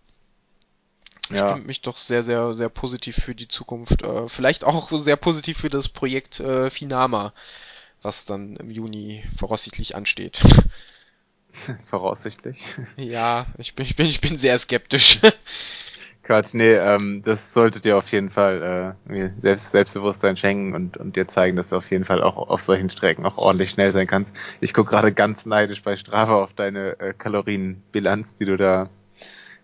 Speaker 2: Ja. Stimmt mich doch sehr, sehr, sehr positiv für die Zukunft. Äh, vielleicht auch sehr positiv für das Projekt äh, Finama, was dann im Juni voraussichtlich ansteht. [LAUGHS]
Speaker 1: Voraussichtlich.
Speaker 2: Ja, ich bin, ich bin, ich bin sehr skeptisch. [LAUGHS]
Speaker 1: Quatsch, nee, ähm, das solltet ihr auf jeden Fall äh, Selbst, Selbstbewusstsein schenken und, und dir zeigen, dass du auf jeden Fall auch auf solchen Strecken auch ordentlich schnell sein kannst. Ich gucke gerade ganz neidisch bei Strava auf deine äh, Kalorienbilanz, die du da,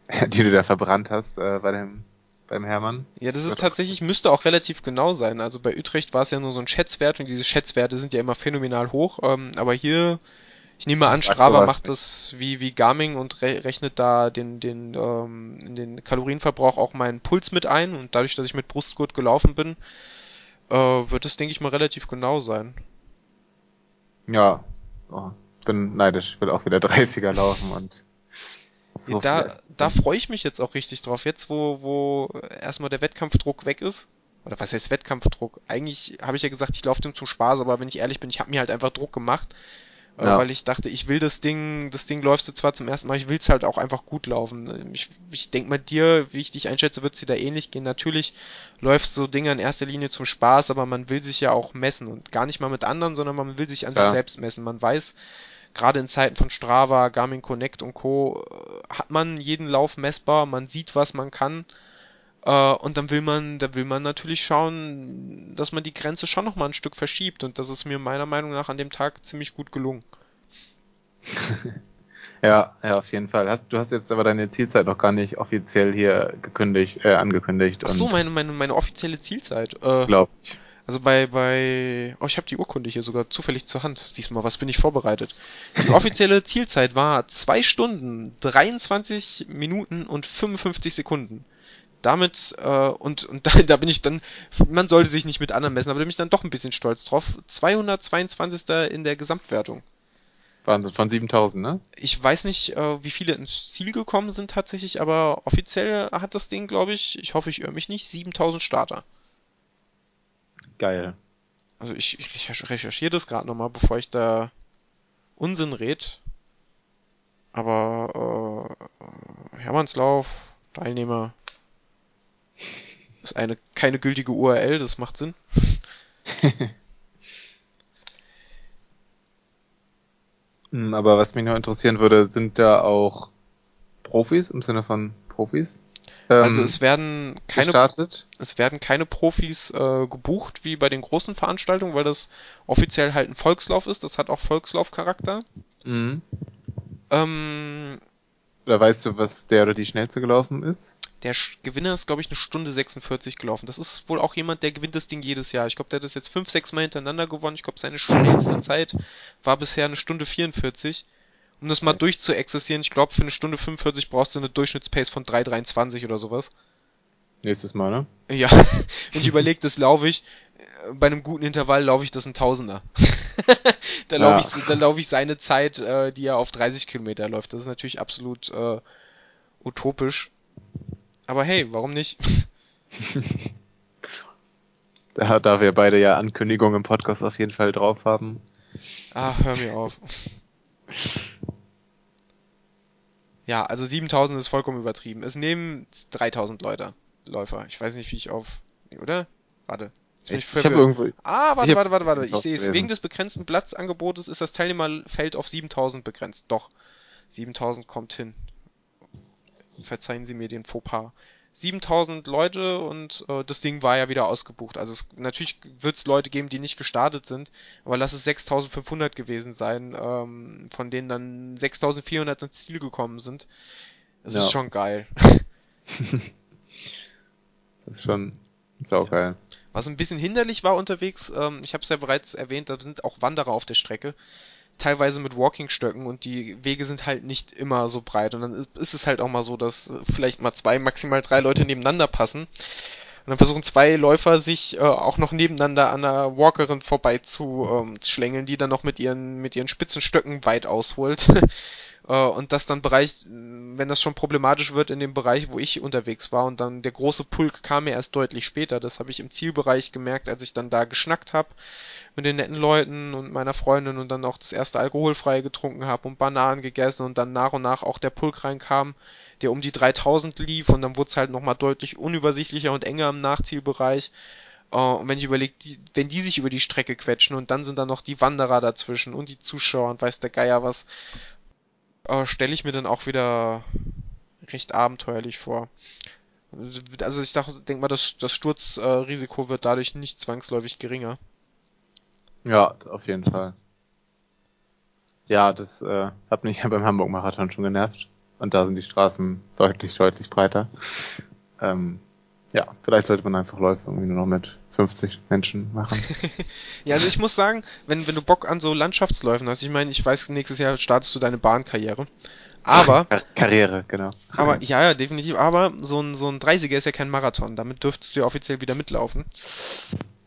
Speaker 1: [LAUGHS] die du da verbrannt hast äh, bei dem beim Hermann.
Speaker 2: Ja, das ist tatsächlich, müsste auch relativ genau sein. Also bei Utrecht war es ja nur so ein Schätzwert und diese Schätzwerte sind ja immer phänomenal hoch. Ähm, aber hier, ich nehme an, Strava macht das wie, wie Garmin und re rechnet da den, den, ähm, den Kalorienverbrauch auch meinen Puls mit ein. Und dadurch, dass ich mit Brustgurt gelaufen bin, äh, wird es, denke ich mal, relativ genau sein.
Speaker 1: Ja, oh, bin neidisch. Ich will auch wieder [LAUGHS] 30er laufen und
Speaker 2: so da, da freue ich mich jetzt auch richtig drauf. Jetzt, wo, wo erstmal der Wettkampfdruck weg ist. Oder was heißt Wettkampfdruck? Eigentlich habe ich ja gesagt, ich laufe dem zum Spaß, aber wenn ich ehrlich bin, ich habe mir halt einfach Druck gemacht. Äh, ja. weil ich dachte, ich will das Ding, das Ding läufst du zwar zum ersten Mal, ich will es halt auch einfach gut laufen. Ich, ich denke mal dir, wie ich dich einschätze, wird es dir da ähnlich gehen. Natürlich läufst so Dinge in erster Linie zum Spaß, aber man will sich ja auch messen und gar nicht mal mit anderen, sondern man will sich an ja. sich selbst messen. Man weiß, gerade in Zeiten von Strava, Garmin Connect und Co. Äh, hat man jeden Lauf messbar, man sieht, was man kann. Äh, und dann will man, da will man natürlich schauen, dass man die Grenze schon nochmal ein Stück verschiebt. Und das ist mir meiner Meinung nach an dem Tag ziemlich gut gelungen. [LAUGHS]
Speaker 1: ja, ja, auf jeden Fall. Hast, du hast jetzt aber deine Zielzeit noch gar nicht offiziell hier gekündigt, äh, angekündigt.
Speaker 2: Ach so, meine, meine, meine offizielle Zielzeit.
Speaker 1: Äh, Glaub ich.
Speaker 2: Also bei, bei, oh, ich habe die Urkunde hier sogar zufällig zur Hand. Diesmal, was bin ich vorbereitet? Die offizielle [LAUGHS] Zielzeit war zwei Stunden, 23 Minuten und 55 Sekunden. Damit, äh, und, und [LAUGHS] da, da bin ich dann, man sollte sich nicht mit anderen messen, aber da bin ich dann doch ein bisschen stolz drauf. 222. in der Gesamtwertung.
Speaker 1: Wahnsinn, von 7000, ne?
Speaker 2: Ich weiß nicht, äh, wie viele ins Ziel gekommen sind tatsächlich, aber offiziell hat das Ding, glaube ich, ich hoffe, ich irre mich nicht, 7000 Starter.
Speaker 1: Geil.
Speaker 2: Also ich, ich recherchiere das gerade nochmal, bevor ich da Unsinn red. Aber äh, Hermannslauf, Teilnehmer, ist eine keine gültige URL, das macht Sinn. [LAUGHS]
Speaker 1: Hm, aber was mich noch interessieren würde, sind da auch Profis im Sinne von Profis?
Speaker 2: also ähm, es werden keine gestartet. es werden keine Profis äh, gebucht wie bei den großen Veranstaltungen, weil das offiziell halt ein Volkslauf ist. Das hat auch Volkslaufcharakter. Mhm.
Speaker 1: Ähm, oder weißt du, was der oder die schnellste gelaufen ist?
Speaker 2: Der Gewinner ist, glaube ich, eine Stunde 46 gelaufen. Das ist wohl auch jemand, der gewinnt das Ding jedes Jahr. Ich glaube, der hat das jetzt fünf, sechs Mal hintereinander gewonnen. Ich glaube, seine schnellste [LAUGHS] Zeit war bisher eine Stunde 44 um das mal durchzuexistieren, ich glaube, für eine Stunde 45 brauchst du eine Durchschnittspace von 3,23 oder sowas.
Speaker 1: Nächstes Mal, ne?
Speaker 2: Ja, [LAUGHS] wenn ich überlege, das laufe ich, bei einem guten Intervall laufe ich das ein Tausender. [LAUGHS] da laufe ja. ich, da laufe ich seine Zeit, äh, die er auf 30 Kilometer läuft. Das ist natürlich absolut äh, utopisch. Aber hey, warum nicht? [LAUGHS]
Speaker 1: da, da wir beide ja Ankündigungen im Podcast auf jeden Fall drauf haben.
Speaker 2: Ah, hör mir auf. [LAUGHS] Ja, also 7000 ist vollkommen übertrieben. Es nehmen 3000 Leute, Läufer. Ich weiß nicht, wie ich auf, oder? Warte.
Speaker 1: Ich, ich, habe irgendwo.
Speaker 2: Ah, warte, warte, warte, warte. Ich sehe es. Wegen des begrenzten Platzangebotes ist das Teilnehmerfeld auf 7000 begrenzt. Doch. 7000 kommt hin. Verzeihen Sie mir den Fauxpas. 7000 Leute und äh, das Ding war ja wieder ausgebucht. Also es, natürlich wird es Leute geben, die nicht gestartet sind, aber lass es 6500 gewesen sein, ähm, von denen dann 6400 ins Ziel gekommen sind. Das ja. ist schon geil. [LAUGHS]
Speaker 1: das ist schon saugeil. Ja.
Speaker 2: Was ein bisschen hinderlich war unterwegs, ähm, ich habe es ja bereits erwähnt, da sind auch Wanderer auf der Strecke teilweise mit Walkingstöcken und die Wege sind halt nicht immer so breit und dann ist es halt auch mal so, dass vielleicht mal zwei, maximal drei Leute nebeneinander passen. Und dann versuchen zwei Läufer sich äh, auch noch nebeneinander an einer Walkerin vorbei zu ähm, schlängeln, die dann noch mit ihren, mit ihren spitzen Stöcken weit ausholt. [LAUGHS] äh, und das dann Bereich, wenn das schon problematisch wird in dem Bereich, wo ich unterwegs war und dann der große Pulk kam mir erst deutlich später. Das habe ich im Zielbereich gemerkt, als ich dann da geschnackt habe mit den netten Leuten und meiner Freundin und dann auch das erste alkoholfreie getrunken habe und Bananen gegessen und dann nach und nach auch der Pulk reinkam, der um die 3000 lief und dann wurde es halt nochmal deutlich unübersichtlicher und enger im Nachzielbereich. Uh, und wenn ich überlege, wenn die sich über die Strecke quetschen und dann sind da noch die Wanderer dazwischen und die Zuschauer und weiß der Geier was, uh, stelle ich mir dann auch wieder recht abenteuerlich vor. Also ich denke mal, das, das Sturzrisiko wird dadurch nicht zwangsläufig geringer.
Speaker 1: Ja, auf jeden Fall. Ja, das äh, hat mich [LAUGHS] ja beim Hamburg-Marathon schon genervt. Und da sind die Straßen deutlich, deutlich breiter. Ähm, Ja, vielleicht sollte man einfach Läufe irgendwie nur noch mit 50 Menschen machen. [LAUGHS]
Speaker 2: ja, also ich muss sagen, wenn, wenn du Bock an so Landschaftsläufen hast, ich meine, ich weiß, nächstes Jahr startest du deine Bahnkarriere. Aber. [LAUGHS]
Speaker 1: Kar Karriere, genau.
Speaker 2: Aber, ja, ja, definitiv. Aber so ein, so ein 30er ist ja kein Marathon. Damit dürftest du ja offiziell wieder mitlaufen.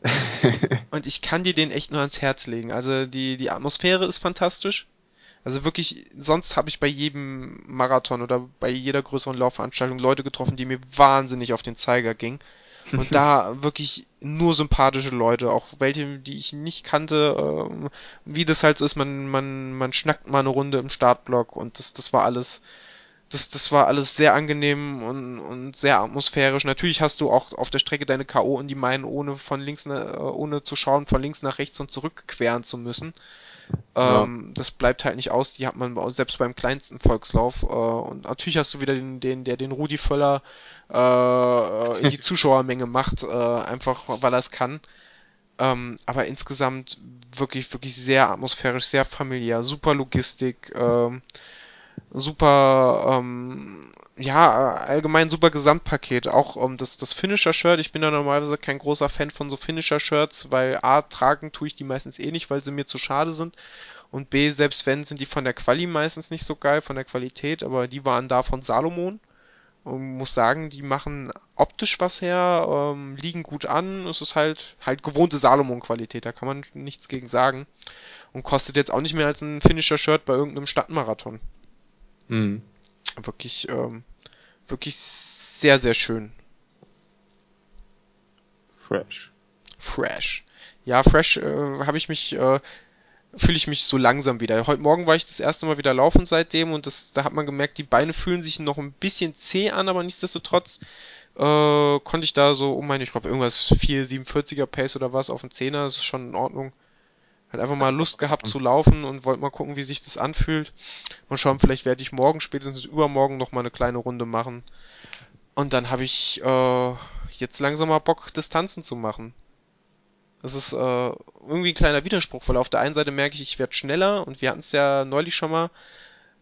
Speaker 2: [LAUGHS] Und ich kann dir den echt nur ans Herz legen. Also die, die Atmosphäre ist fantastisch. Also wirklich, sonst habe ich bei jedem Marathon oder bei jeder größeren Laufveranstaltung Leute getroffen, die mir wahnsinnig auf den Zeiger gingen. Und da wirklich nur sympathische Leute, auch welche, die ich nicht kannte, äh, wie das halt so ist, man, man, man schnackt mal eine Runde im Startblock und das, das war alles, das, das war alles sehr angenehm und, und sehr atmosphärisch. Natürlich hast du auch auf der Strecke deine K.O. in die Meinen, ohne von links, ohne zu schauen, von links nach rechts und zurück queren zu müssen. Ja. Ähm, das bleibt halt nicht aus, die hat man selbst beim kleinsten Volkslauf. Äh, und natürlich hast du wieder den, den, der den Rudi Völler äh, in die [LAUGHS] Zuschauermenge macht, äh, einfach weil er es kann. Ähm, aber insgesamt wirklich, wirklich sehr atmosphärisch, sehr familiär, super Logistik, ähm, super, ähm, ja, allgemein super Gesamtpaket. Auch ähm, das, das Finisher-Shirt, ich bin da normalerweise kein großer Fan von so Finisher-Shirts, weil A, tragen tue ich die meistens eh nicht, weil sie mir zu schade sind. Und B, selbst wenn, sind die von der Quali meistens nicht so geil, von der Qualität, aber die waren da von Salomon. Und muss sagen, die machen optisch was her, ähm, liegen gut an. Es ist halt, halt gewohnte Salomon-Qualität, da kann man nichts gegen sagen. Und kostet jetzt auch nicht mehr als ein Finisher-Shirt bei irgendeinem Stadtmarathon. Mhm. Wirklich, ähm, wirklich sehr, sehr schön.
Speaker 1: Fresh.
Speaker 2: Fresh. Ja, fresh äh, habe ich mich, äh, fühle ich mich so langsam wieder. Heute Morgen war ich das erste Mal wieder laufen seitdem und das, da hat man gemerkt, die Beine fühlen sich noch ein bisschen zäh an, aber nichtsdestotrotz äh, konnte ich da so um meine, ich glaube irgendwas 4,47er Pace oder was auf den Zehner, das ist schon in Ordnung. Hat einfach mal Lust gehabt zu laufen und wollte mal gucken, wie sich das anfühlt. Mal schauen, vielleicht werde ich morgen, spätestens übermorgen noch mal eine kleine Runde machen. Und dann habe ich äh, jetzt langsam mal Bock, Distanzen zu machen. Das ist äh, irgendwie ein kleiner Widerspruch, weil auf der einen Seite merke ich, ich werde schneller und wir hatten es ja neulich schon mal.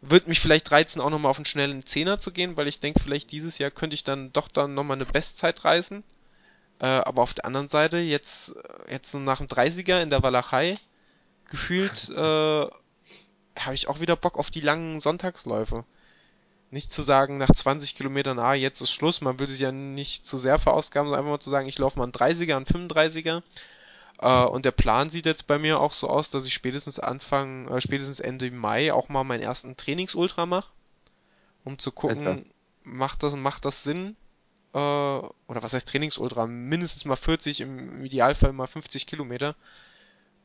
Speaker 2: Wird mich vielleicht reizen, auch nochmal auf einen schnellen Zehner zu gehen, weil ich denke, vielleicht dieses Jahr könnte ich dann doch dann nochmal eine Bestzeit reißen. Äh, aber auf der anderen Seite, jetzt, jetzt so nach dem 30er in der Walachei, gefühlt äh, habe ich auch wieder Bock auf die langen Sonntagsläufe. Nicht zu sagen, nach 20 Kilometern, ah, jetzt ist Schluss, man will sich ja nicht zu sehr verausgaben, sondern einfach mal zu sagen, ich laufe mal einen 30er, einen 35er. Äh, und der Plan sieht jetzt bei mir auch so aus, dass ich spätestens Anfang, äh, spätestens Ende Mai auch mal meinen ersten Trainingsultra mache, um zu gucken, Alter. macht das, macht das Sinn? Äh, oder was heißt Trainingsultra? Mindestens mal 40, im Idealfall mal 50 Kilometer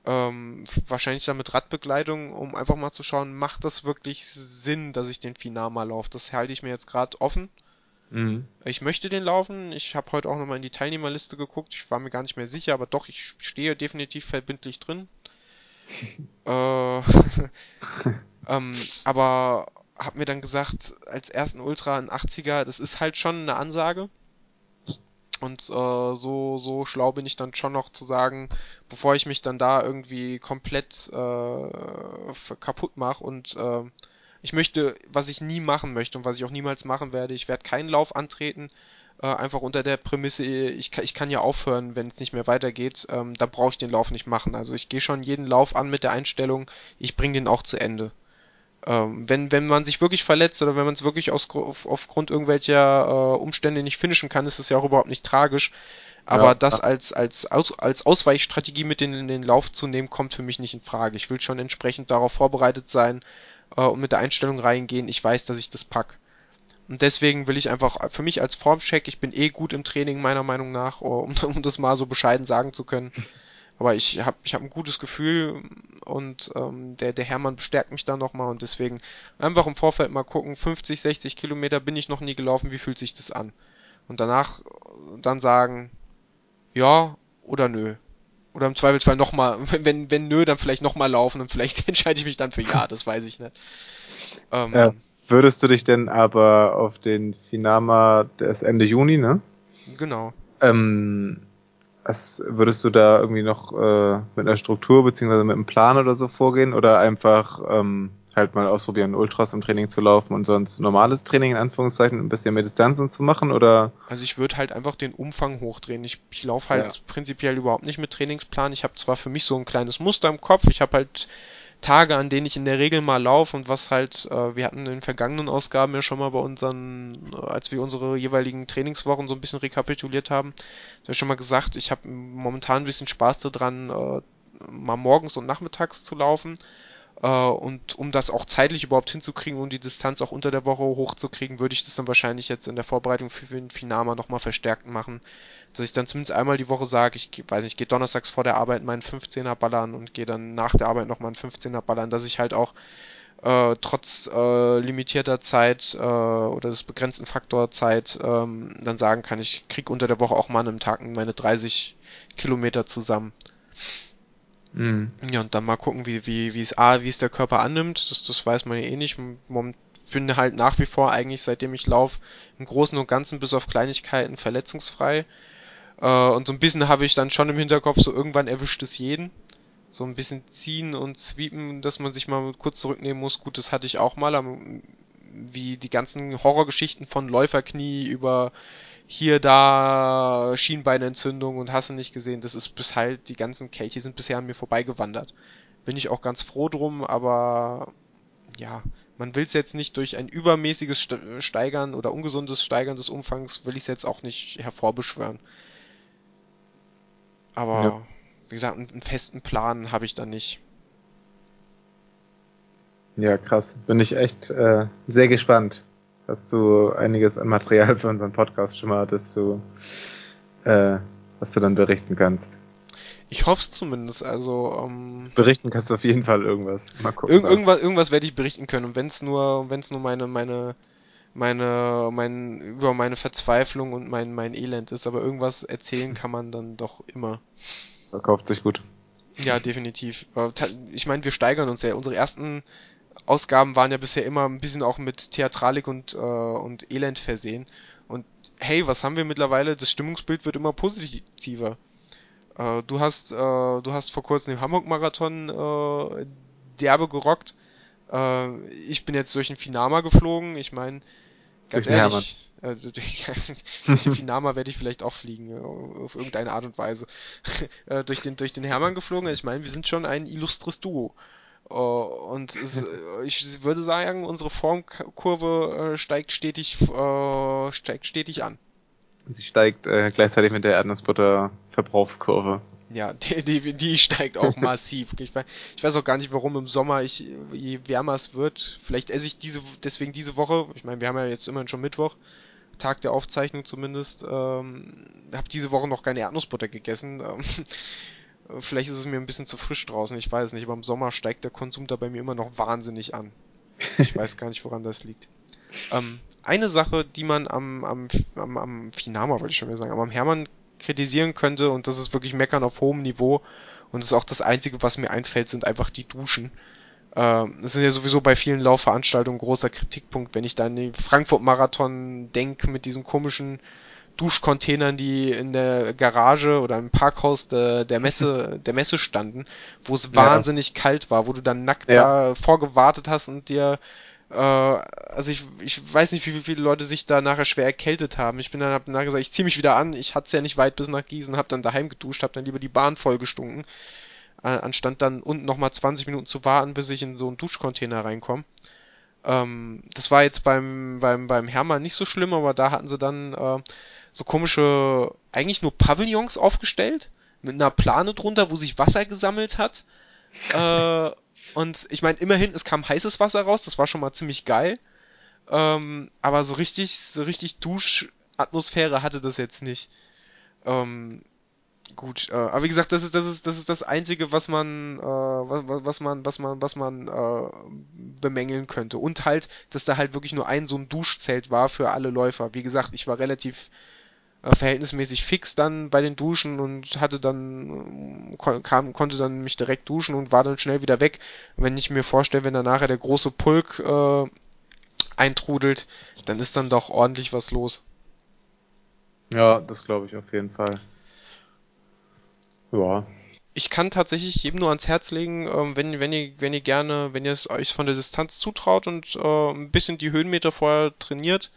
Speaker 2: ähm, wahrscheinlich dann mit Radbegleitung, um einfach mal zu schauen, macht das wirklich Sinn, dass ich den Final mal laufe? Das halte ich mir jetzt gerade offen. Mhm. Ich möchte den laufen. Ich habe heute auch nochmal in die Teilnehmerliste geguckt. Ich war mir gar nicht mehr sicher, aber doch, ich stehe definitiv verbindlich drin. [LAUGHS] äh, [LAUGHS] ähm, aber hab mir dann gesagt, als ersten Ultra ein 80er, das ist halt schon eine Ansage. Und äh, so, so schlau bin ich dann schon noch zu sagen, bevor ich mich dann da irgendwie komplett äh, kaputt mache und äh, ich möchte, was ich nie machen möchte und was ich auch niemals machen werde, ich werde keinen Lauf antreten, äh, einfach unter der Prämisse, ich, kann, ich kann ja aufhören, wenn es nicht mehr weitergeht, ähm, da brauche ich den Lauf nicht machen. Also ich gehe schon jeden Lauf an mit der Einstellung, ich bringe den auch zu Ende. Ähm, wenn, wenn man sich wirklich verletzt oder wenn man es wirklich aus, auf, aufgrund irgendwelcher äh, Umstände nicht finishen kann, ist es ja auch überhaupt nicht tragisch. Aber ja, das als, als, als, als Ausweichstrategie mit in, in den Lauf zu nehmen, kommt für mich nicht in Frage. Ich will schon entsprechend darauf vorbereitet sein äh, und mit der Einstellung reingehen, ich weiß, dass ich das pack. Und deswegen will ich einfach für mich als Formcheck, ich bin eh gut im Training meiner Meinung nach, um, [LAUGHS] um das mal so bescheiden sagen zu können. [LAUGHS] Aber ich habe ich hab ein gutes Gefühl und ähm, der, der Hermann bestärkt mich da nochmal und deswegen einfach im Vorfeld mal gucken, 50, 60 Kilometer bin ich noch nie gelaufen, wie fühlt sich das an? Und danach dann sagen, ja oder nö. Oder im Zweifelsfall nochmal, [LAUGHS] wenn, wenn nö, dann vielleicht nochmal laufen und vielleicht [LAUGHS] entscheide ich mich dann für ja, das weiß ich nicht.
Speaker 1: Ähm, ja, würdest du dich denn aber auf den Finama, der ist Ende Juni, ne?
Speaker 2: Genau.
Speaker 1: Ähm, was, würdest du da irgendwie noch äh, mit einer Struktur beziehungsweise mit einem Plan oder so vorgehen oder einfach ähm, halt mal ausprobieren, Ultras im Training zu laufen und sonst normales Training in Anführungszeichen ein bisschen mehr Distanzen zu machen oder?
Speaker 2: Also ich würde halt einfach den Umfang hochdrehen. Ich, ich laufe halt ja. prinzipiell überhaupt nicht mit Trainingsplan. Ich habe zwar für mich so ein kleines Muster im Kopf, ich habe halt Tage, an denen ich in der Regel mal laufe und was halt, äh, wir hatten in den vergangenen Ausgaben ja schon mal bei unseren, äh, als wir unsere jeweiligen Trainingswochen so ein bisschen rekapituliert haben, ich schon mal gesagt, ich habe momentan ein bisschen Spaß daran, äh, mal morgens und nachmittags zu laufen. Äh, und um das auch zeitlich überhaupt hinzukriegen und um die Distanz auch unter der Woche hochzukriegen, würde ich das dann wahrscheinlich jetzt in der Vorbereitung für den Finama nochmal verstärkt machen. Dass ich dann zumindest einmal die Woche sage, ich weiß nicht, gehe donnerstags vor der Arbeit meinen 15er ballern und gehe dann nach der Arbeit nochmal einen 15er ballern, dass ich halt auch äh, trotz äh, limitierter Zeit äh, oder des begrenzten Faktor Zeit ähm, dann sagen kann, ich krieg unter der Woche auch mal an einem Tag meine 30 Kilometer zusammen. Mhm. Ja, und dann mal gucken, wie, wie, wie es A, wie es der Körper annimmt. Das, das weiß man ja eh nicht. Ich bin halt nach wie vor eigentlich, seitdem ich laufe, im Großen und Ganzen bis auf Kleinigkeiten verletzungsfrei. Äh, und so ein bisschen habe ich dann schon im Hinterkopf, so irgendwann erwischt es jeden. So ein bisschen ziehen und sweepen, dass man sich mal kurz zurücknehmen muss. Gut, das hatte ich auch mal, wie die ganzen Horrorgeschichten von Läuferknie über hier, da, Schienbeinentzündung und hast du nicht gesehen. Das ist bis halt, die ganzen Kelche sind bisher an mir vorbeigewandert. Bin ich auch ganz froh drum, aber ja, man will es jetzt nicht durch ein übermäßiges Steigern oder ungesundes Steigern des Umfangs, will ich es jetzt auch nicht hervorbeschwören. Aber ja. wie gesagt, einen, einen festen Plan habe ich da nicht.
Speaker 1: Ja, krass. Bin ich echt äh, sehr gespannt hast du einiges an Material für unseren Podcast schon mal, dass du, äh, was du dann berichten kannst.
Speaker 2: Ich hoffe es zumindest, also ähm,
Speaker 1: berichten kannst du auf jeden Fall irgendwas.
Speaker 2: Mal gucken. Irg irgendwas, irgendwas werde ich berichten können und wenn es nur, wenn es nur meine, meine, meine, mein über meine Verzweiflung und mein mein Elend ist, aber irgendwas erzählen [LAUGHS] kann man dann doch immer.
Speaker 1: Verkauft sich gut.
Speaker 2: Ja, definitiv. Ich meine, wir steigern uns ja. Unsere ersten Ausgaben waren ja bisher immer ein bisschen auch mit Theatralik und, äh, und Elend versehen. Und hey, was haben wir mittlerweile? Das Stimmungsbild wird immer positiver. Äh, du hast, äh, du hast vor kurzem den Hamburg-Marathon äh, derbe gerockt. Äh, ich bin jetzt durch den Finama geflogen. Ich meine, ganz durch ehrlich, äh, [LAUGHS] durch, durch den Finama werde ich vielleicht auch fliegen, äh, auf irgendeine Art und Weise. [LAUGHS] äh, durch den durch den Hermann geflogen. Ich meine, wir sind schon ein illustres Duo. Uh, und es, äh, ich würde sagen, unsere Formkurve äh, steigt stetig, äh, steigt stetig an.
Speaker 1: Sie steigt äh, gleichzeitig mit der Erdnussbutter Verbrauchskurve.
Speaker 2: Ja, [LAUGHS] die, die, die steigt auch massiv. Ich, ich weiß auch gar nicht, warum im Sommer ich, je wärmer es wird, vielleicht esse ich diese, deswegen diese Woche, ich meine, wir haben ja jetzt immerhin schon Mittwoch, Tag der Aufzeichnung zumindest, ähm, habe diese Woche noch keine Erdnussbutter gegessen. [LAUGHS] Ähm, Vielleicht ist es mir ein bisschen zu frisch draußen, ich weiß nicht, aber im Sommer steigt der Konsum da bei mir immer noch wahnsinnig an. Ich [LAUGHS] weiß gar nicht, woran das liegt. Ähm, eine Sache, die man am, am, am, am Finama, wollte ich schon mal sagen, aber am Hermann kritisieren könnte, und das ist wirklich Meckern auf hohem Niveau, und das ist auch das Einzige, was mir einfällt, sind einfach die Duschen. Ähm, das ist ja sowieso bei vielen Laufveranstaltungen großer Kritikpunkt, wenn ich da an den Frankfurt-Marathon denke mit diesen komischen Duschcontainern, die in der Garage oder im Parkhaus de, der Messe, [LAUGHS] der Messe standen, wo es wahnsinnig ja. kalt war, wo du dann nackt ja. da vorgewartet hast und dir also ich, ich weiß nicht, wie viele Leute sich da nachher schwer erkältet haben. Ich bin dann hab nachher gesagt, ich zieh mich wieder an. Ich hatte es ja nicht weit bis nach Gießen, hab dann daheim geduscht, hab dann lieber die Bahn vollgestunken, äh, anstatt dann unten nochmal 20 Minuten zu warten, bis ich in so einen Duschcontainer reinkomme. Ähm, das war jetzt beim, beim, beim Hermann nicht so schlimm, aber da hatten sie dann äh, so komische, eigentlich nur Pavillons aufgestellt, mit einer Plane drunter, wo sich Wasser gesammelt hat. äh, und ich meine, immerhin, es kam heißes Wasser raus, das war schon mal ziemlich geil. Ähm, aber so richtig, so richtig Duschatmosphäre hatte das jetzt nicht. Ähm, gut, äh, aber wie gesagt, das ist das ist das ist das einzige, was man äh, was, was man was man was man äh, bemängeln könnte und halt, dass da halt wirklich nur ein so ein Duschzelt war für alle Läufer. Wie gesagt, ich war relativ äh, verhältnismäßig fix dann bei den Duschen und hatte dann äh, kam konnte dann mich direkt duschen und war dann schnell wieder weg. Wenn ich mir vorstelle, wenn da nachher der große Pulk äh, eintrudelt, dann ist dann doch ordentlich was los.
Speaker 1: Ja, das glaube ich auf jeden Fall. Ja.
Speaker 2: ich kann tatsächlich jedem nur ans Herz legen, ähm, wenn, wenn ihr, wenn ihr gerne, wenn ihr es euch von der Distanz zutraut und äh, ein bisschen die Höhenmeter vorher trainiert,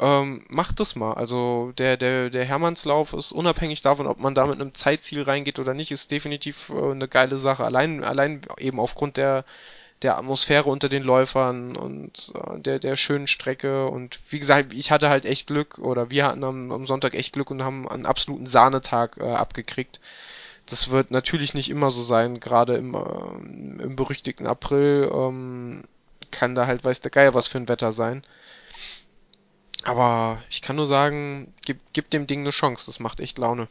Speaker 2: ähm, macht das mal. Also der, der, der Hermannslauf ist unabhängig davon, ob man da mit einem Zeitziel reingeht oder nicht, ist definitiv äh, eine geile Sache. Allein, allein eben aufgrund der, der Atmosphäre unter den Läufern und äh, der, der schönen Strecke. Und wie gesagt, ich hatte halt echt Glück oder wir hatten am, am Sonntag echt Glück und haben einen absoluten Sahnetag äh, abgekriegt. Das wird natürlich nicht immer so sein, gerade im, äh, im berüchtigten April ähm, kann da halt weiß der Geier was für ein Wetter sein. Aber ich kann nur sagen, gib, gib dem Ding eine Chance, das macht echt Laune.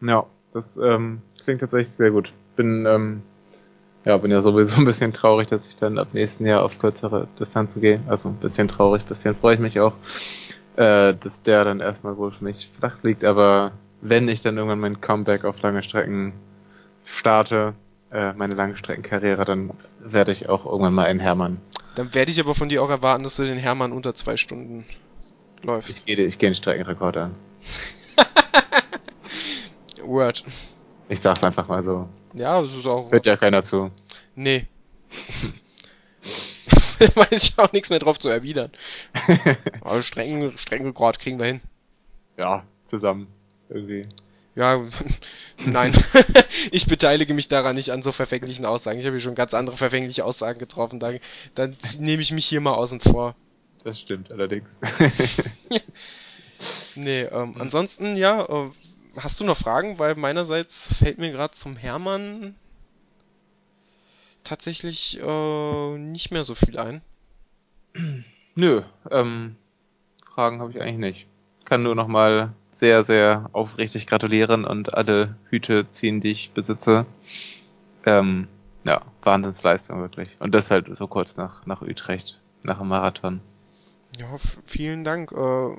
Speaker 1: Ja, das ähm, klingt tatsächlich sehr gut. Bin, ähm, ja, bin ja sowieso ein bisschen traurig, dass ich dann ab nächsten Jahr auf kürzere Distanzen gehe. Also ein bisschen traurig, ein bisschen freue ich mich auch, äh, dass der dann erstmal wohl für mich flach liegt. Aber wenn ich dann irgendwann mein Comeback auf lange Strecken starte, äh, meine Langstreckenkarriere, dann werde ich auch irgendwann mal einen Hermann.
Speaker 2: Dann werde ich aber von dir auch erwarten, dass du den Hermann unter zwei Stunden läufst.
Speaker 1: Ich gehe, ich gehe den Streckenrekord an. [LAUGHS]
Speaker 2: Word.
Speaker 1: Ich sag's einfach mal so.
Speaker 2: Ja, das ist auch.
Speaker 1: Hört ja keiner zu.
Speaker 2: Nee. [LAUGHS] [LAUGHS] Weiß ich auch nichts mehr drauf zu erwidern. Aber Strecken, Streckenrekord kriegen wir hin.
Speaker 1: Ja, zusammen. Irgendwie.
Speaker 2: Ja, [LAUGHS] nein. ich beteilige mich daran nicht an so verfänglichen Aussagen. Ich habe hier schon ganz andere verfängliche Aussagen getroffen. Dann, dann nehme ich mich hier mal außen vor.
Speaker 1: Das stimmt allerdings. [LAUGHS]
Speaker 2: nee, ähm, ansonsten, ja, äh, hast du noch Fragen? Weil meinerseits fällt mir gerade zum Hermann tatsächlich äh, nicht mehr so viel ein.
Speaker 1: Nö, ähm, Fragen habe ich eigentlich nicht. Kann nur nochmal sehr, sehr aufrichtig gratulieren und alle Hüte ziehen, die ich besitze. Ähm, ja, Wahnsinnsleistung wirklich. Und das halt so kurz nach, nach Utrecht, nach dem Marathon.
Speaker 2: Ja, vielen Dank. Äh,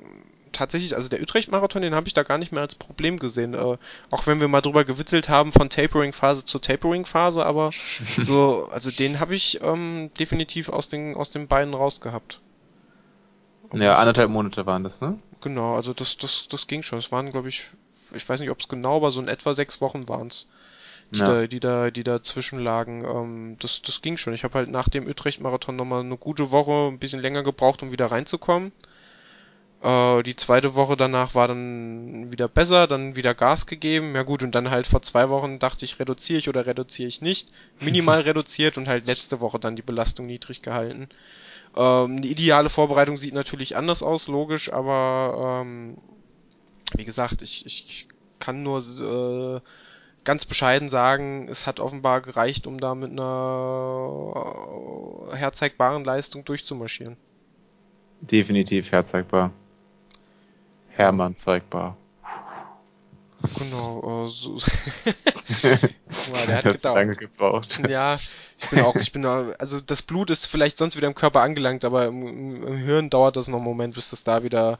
Speaker 2: tatsächlich, also der Utrecht-Marathon, den habe ich da gar nicht mehr als Problem gesehen. Äh, auch wenn wir mal drüber gewitzelt haben von Tapering-Phase zu Tapering-Phase, aber [LAUGHS] so, also den habe ich ähm, definitiv aus den, aus den Beinen rausgehabt.
Speaker 1: Ja, anderthalb Monate waren das, ne?
Speaker 2: Genau, also das, das, das ging schon. Es waren, glaube ich, ich weiß nicht, ob es genau war, so in etwa sechs Wochen waren's, die, ja. da, die da, die dazwischen lagen. Ähm, das, das ging schon. Ich habe halt nach dem Utrecht-Marathon nochmal eine gute Woche, ein bisschen länger gebraucht, um wieder reinzukommen. Äh, die zweite Woche danach war dann wieder besser, dann wieder Gas gegeben. Ja gut, und dann halt vor zwei Wochen dachte ich, reduziere ich oder reduziere ich nicht. Minimal [LAUGHS] reduziert und halt letzte Woche dann die Belastung niedrig gehalten. Ähm, eine ideale Vorbereitung sieht natürlich anders aus, logisch, aber ähm, wie gesagt, ich, ich kann nur äh, ganz bescheiden sagen, es hat offenbar gereicht, um da mit einer herzeigbaren Leistung durchzumarschieren.
Speaker 1: Definitiv herzeigbar. Hermann zeigbar.
Speaker 2: Genau, äh, so. [LAUGHS] Boah, der hat das gedauert. lange gebraucht. Ja, ich bin auch, ich bin da, also das Blut ist vielleicht sonst wieder im Körper angelangt, aber im, im Hirn dauert das noch einen Moment, bis das da wieder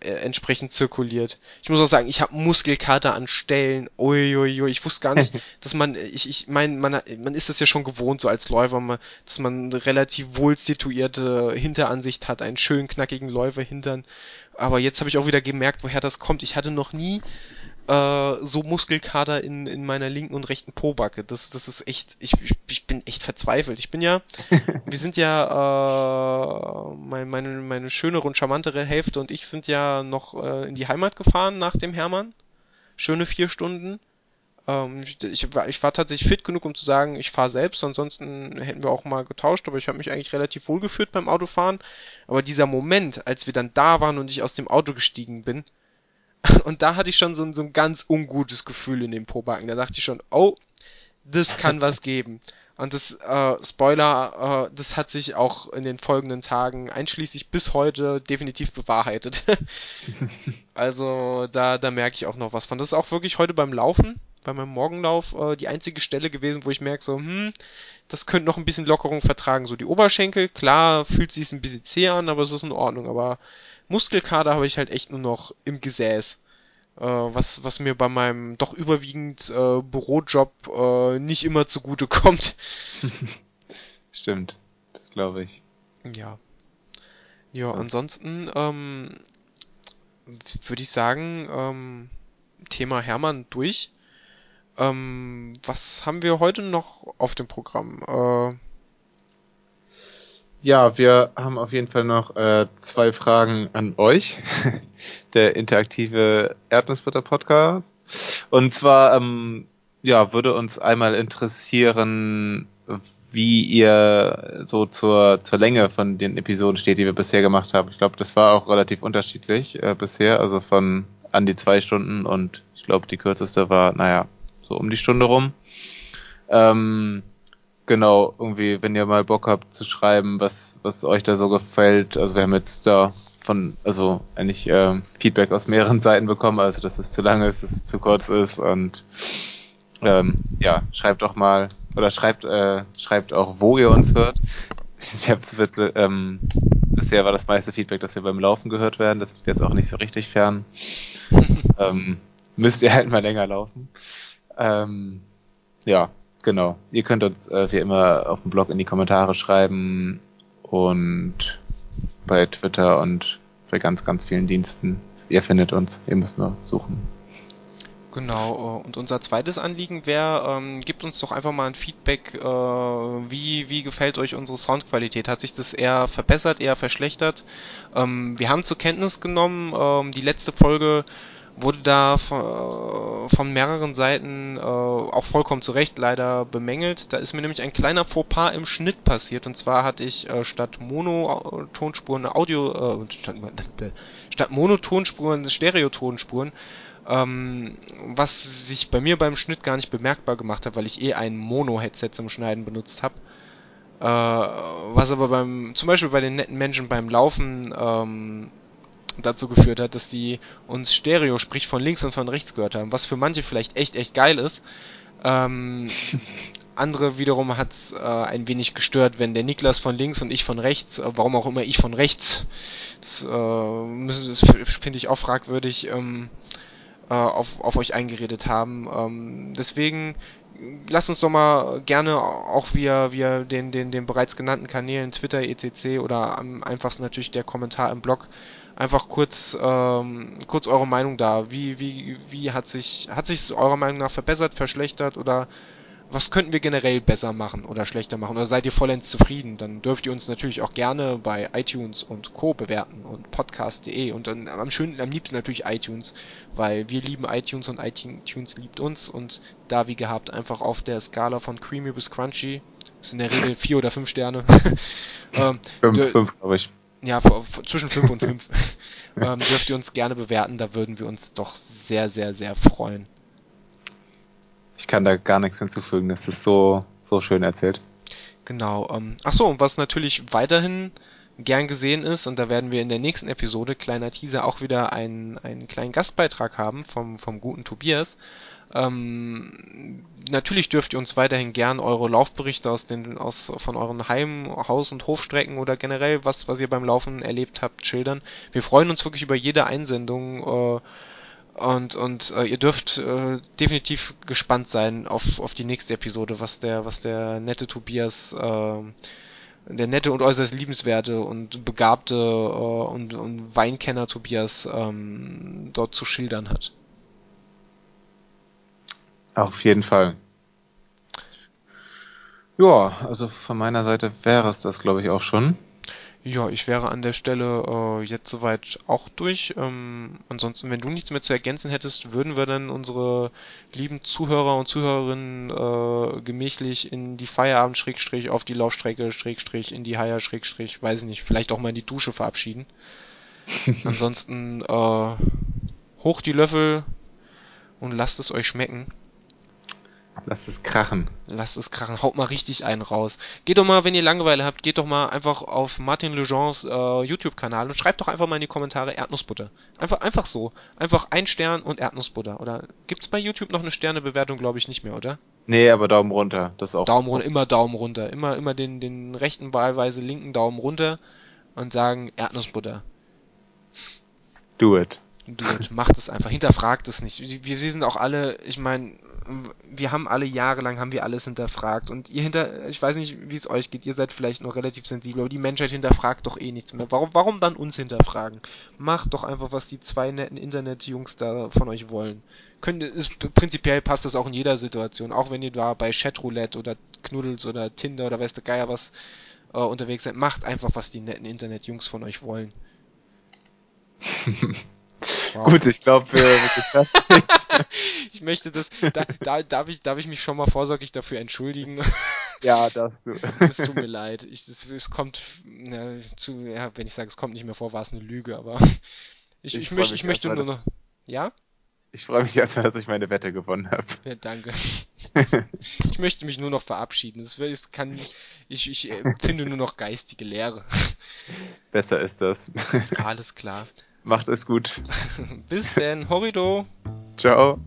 Speaker 2: äh, entsprechend zirkuliert. Ich muss auch sagen, ich habe Muskelkater an Stellen. Uiuiui, ich wusste gar nicht, [LAUGHS] dass man, ich, ich mein, man, man ist das ja schon gewohnt, so als Läufer, dass man eine relativ wohl situierte Hinteransicht hat, einen schönen knackigen Läufer hintern. Aber jetzt habe ich auch wieder gemerkt, woher das kommt. Ich hatte noch nie äh, so Muskelkater in, in meiner linken und rechten Pobacke. Das, das ist echt, ich, ich, ich bin echt verzweifelt. Ich bin ja, [LAUGHS] wir sind ja, äh, mein, meine, meine schönere und charmantere Hälfte und ich sind ja noch äh, in die Heimat gefahren nach dem Hermann. Schöne vier Stunden. Ähm, ich, ich, war, ich war tatsächlich fit genug, um zu sagen, ich fahre selbst, ansonsten hätten wir auch mal getauscht, aber ich habe mich eigentlich relativ wohl gefühlt beim Autofahren. Aber dieser Moment, als wir dann da waren und ich aus dem Auto gestiegen bin, und da hatte ich schon so ein, so ein ganz ungutes Gefühl in den Pobacken. Da dachte ich schon, oh, das kann was geben. Und das, äh, Spoiler, äh, das hat sich auch in den folgenden Tagen, einschließlich bis heute, definitiv bewahrheitet. [LAUGHS] also da, da merke ich auch noch was von. Das ist auch wirklich heute beim Laufen, bei meinem Morgenlauf, äh, die einzige Stelle gewesen, wo ich merke so, hm, das könnte noch ein bisschen Lockerung vertragen. So die Oberschenkel, klar, fühlt sich ein bisschen zäh an, aber es ist in Ordnung. Aber Muskelkater habe ich halt echt nur noch im Gesäß. Äh, was, was mir bei meinem doch überwiegend äh, Bürojob äh, nicht immer zugute kommt. [LAUGHS]
Speaker 1: Stimmt, das glaube ich.
Speaker 2: Ja. Ja, was? ansonsten ähm, würde ich sagen, ähm, Thema Hermann durch. Ähm, was haben wir heute noch auf dem Programm? Äh,
Speaker 1: ja, wir haben auf jeden Fall noch äh, zwei Fragen an euch. [LAUGHS] Der interaktive Erdnussbutter-Podcast. Und zwar, ähm, ja, würde uns einmal interessieren, wie ihr so zur, zur Länge von den Episoden steht, die wir bisher gemacht haben. Ich glaube, das war auch relativ unterschiedlich äh, bisher, also von an die zwei Stunden und ich glaube, die kürzeste war, naja, so um die Stunde rum. Ähm, genau, irgendwie, wenn ihr mal Bock habt zu schreiben, was, was euch da so gefällt. Also wir haben jetzt da von, also eigentlich äh, Feedback aus mehreren [LAUGHS] Seiten bekommen, also dass es zu lange ist, dass es zu kurz ist und ähm, ja, schreibt doch mal oder schreibt äh, schreibt auch, wo ihr uns hört. [LAUGHS] Ich wirklich, ähm, bisher war das meiste Feedback, dass wir beim Laufen gehört werden. Das ist jetzt auch nicht so richtig fern. [LAUGHS] ähm, müsst ihr halt mal länger laufen. Ähm, ja, Genau. Ihr könnt uns äh, wie immer auf dem Blog in die Kommentare schreiben und bei Twitter und bei ganz, ganz vielen Diensten. Ihr findet uns. Ihr müsst nur suchen.
Speaker 2: Genau, äh, und unser zweites Anliegen wäre, ähm, gebt uns doch einfach mal ein Feedback, äh, wie, wie gefällt euch unsere Soundqualität? Hat sich das eher verbessert, eher verschlechtert? Ähm, wir haben zur Kenntnis genommen, ähm, die letzte Folge wurde da von, von mehreren Seiten äh, auch vollkommen zu Recht leider bemängelt. Da ist mir nämlich ein kleiner Fauxpas im Schnitt passiert. Und zwar hatte ich äh, statt Monotonspuren Audio, äh, statt, [LAUGHS] statt Monotonspuren Stereotonspuren, ähm, was sich bei mir beim Schnitt gar nicht bemerkbar gemacht hat, weil ich eh ein Mono-Headset zum Schneiden benutzt habe. Äh, was aber beim, zum Beispiel bei den netten Menschen beim Laufen ähm, dazu geführt hat, dass die uns Stereo, sprich von links und von rechts gehört haben, was für manche vielleicht echt, echt geil ist. Ähm, [LAUGHS] andere wiederum hat es äh, ein wenig gestört, wenn der Niklas von links und ich von rechts, äh, warum auch immer ich von rechts, das, äh, das finde ich auch fragwürdig, ähm, äh, auf, auf euch eingeredet haben. Ähm, deswegen lasst uns doch mal gerne auch via, via den, den, den bereits genannten Kanälen Twitter, ECC oder am einfachsten natürlich der Kommentar im Blog einfach kurz, ähm, kurz eure Meinung da. Wie, wie, wie hat sich, hat sich eurer Meinung nach verbessert, verschlechtert oder was könnten wir generell besser machen oder schlechter machen? Oder seid ihr vollends zufrieden? Dann dürft ihr uns natürlich auch gerne bei iTunes und Co. bewerten und podcast.de und dann am schönsten, am liebsten natürlich iTunes, weil wir lieben iTunes und iTunes liebt uns und da wie gehabt einfach auf der Skala von creamy bis crunchy, das sind in der Regel vier oder fünf Sterne. [LAUGHS]
Speaker 1: ähm, fünf, fünf, glaube ich
Speaker 2: ja, zwischen 5 und 5 [LAUGHS] ähm, dürft ihr uns gerne bewerten, da würden wir uns doch sehr, sehr, sehr freuen.
Speaker 1: Ich kann da gar nichts hinzufügen, das ist so, so schön erzählt.
Speaker 2: Genau. Ähm, ach so, und was natürlich weiterhin gern gesehen ist, und da werden wir in der nächsten Episode, kleiner Teaser, auch wieder einen, einen kleinen Gastbeitrag haben vom, vom guten Tobias. Ähm, natürlich dürft ihr uns weiterhin gern eure Laufberichte aus den aus von euren Heim, Haus und Hofstrecken oder generell was was ihr beim Laufen erlebt habt schildern. Wir freuen uns wirklich über jede Einsendung äh, und und äh, ihr dürft äh, definitiv gespannt sein auf auf die nächste Episode, was der was der nette Tobias äh, der nette und äußerst liebenswerte und begabte äh, und, und Weinkenner Tobias ähm, dort zu schildern hat.
Speaker 1: Auf jeden Fall. Ja, also von meiner Seite wäre es das, glaube ich, auch schon.
Speaker 2: Ja, ich wäre an der Stelle äh, jetzt soweit auch durch. Ähm, ansonsten, wenn du nichts mehr zu ergänzen hättest, würden wir dann unsere lieben Zuhörer und Zuhörerinnen äh, gemächlich in die Feierabend Schrägstrich auf die Laufstrecke Schrägstrich in die Haier Schrägstrich, weiß ich nicht, vielleicht auch mal in die Dusche verabschieden. [LAUGHS] Ansonsten äh, hoch die Löffel und lasst es euch schmecken.
Speaker 1: Lasst es krachen.
Speaker 2: Lasst es krachen. Haut mal richtig einen raus. Geht doch mal, wenn ihr Langeweile habt, geht doch mal einfach auf Martin Legends äh, YouTube-Kanal und schreibt doch einfach mal in die Kommentare Erdnussbutter. Einfach, einfach so. Einfach ein Stern und Erdnussbutter. Oder gibt's bei YouTube noch eine Sternebewertung? Glaube ich nicht mehr, oder?
Speaker 1: Nee, aber Daumen runter. Das auch.
Speaker 2: Daumen runter, immer Daumen runter. Immer, immer den, den rechten, wahlweise linken Daumen runter und sagen Erdnussbutter.
Speaker 1: Do it.
Speaker 2: Do it. Macht es einfach. Hinterfragt es nicht. Wir, wir sind auch alle, ich meine, wir haben alle jahrelang haben wir alles hinterfragt und ihr hinter, ich weiß nicht, wie es euch geht, ihr seid vielleicht noch relativ sensibel, aber die Menschheit hinterfragt doch eh nichts mehr. Warum, warum dann uns hinterfragen? Macht doch einfach, was die zwei netten Internetjungs da von euch wollen. könnt, ist, prinzipiell passt das auch in jeder Situation. Auch wenn ihr da bei Chatroulette oder Knuddels oder Tinder oder weiß der Geier was äh, unterwegs seid, macht einfach, was die netten Internetjungs von euch wollen. [LAUGHS]
Speaker 1: Wow. Gut, ich glaube, wir [LAUGHS]
Speaker 2: Ich möchte das, da, da darf ich, darf ich mich schon mal vorsorglich dafür entschuldigen.
Speaker 1: Ja, darfst du.
Speaker 2: Es tut mir leid. Ich, es, es kommt, ja, zu, ja, wenn ich sage, es kommt nicht mehr vor, war es eine Lüge, aber ich, ich, ich, möchte, ich möchte nur noch, ja?
Speaker 1: Ich freue mich erstmal, dass ich meine Wette gewonnen habe.
Speaker 2: Ja, danke. [LAUGHS] ich möchte mich nur noch verabschieden. Das, das kann, ich, ich finde nur noch geistige Leere.
Speaker 1: Besser ist das.
Speaker 2: Alles klar.
Speaker 1: Macht es gut.
Speaker 2: Bis denn. Horrido.
Speaker 1: Ciao.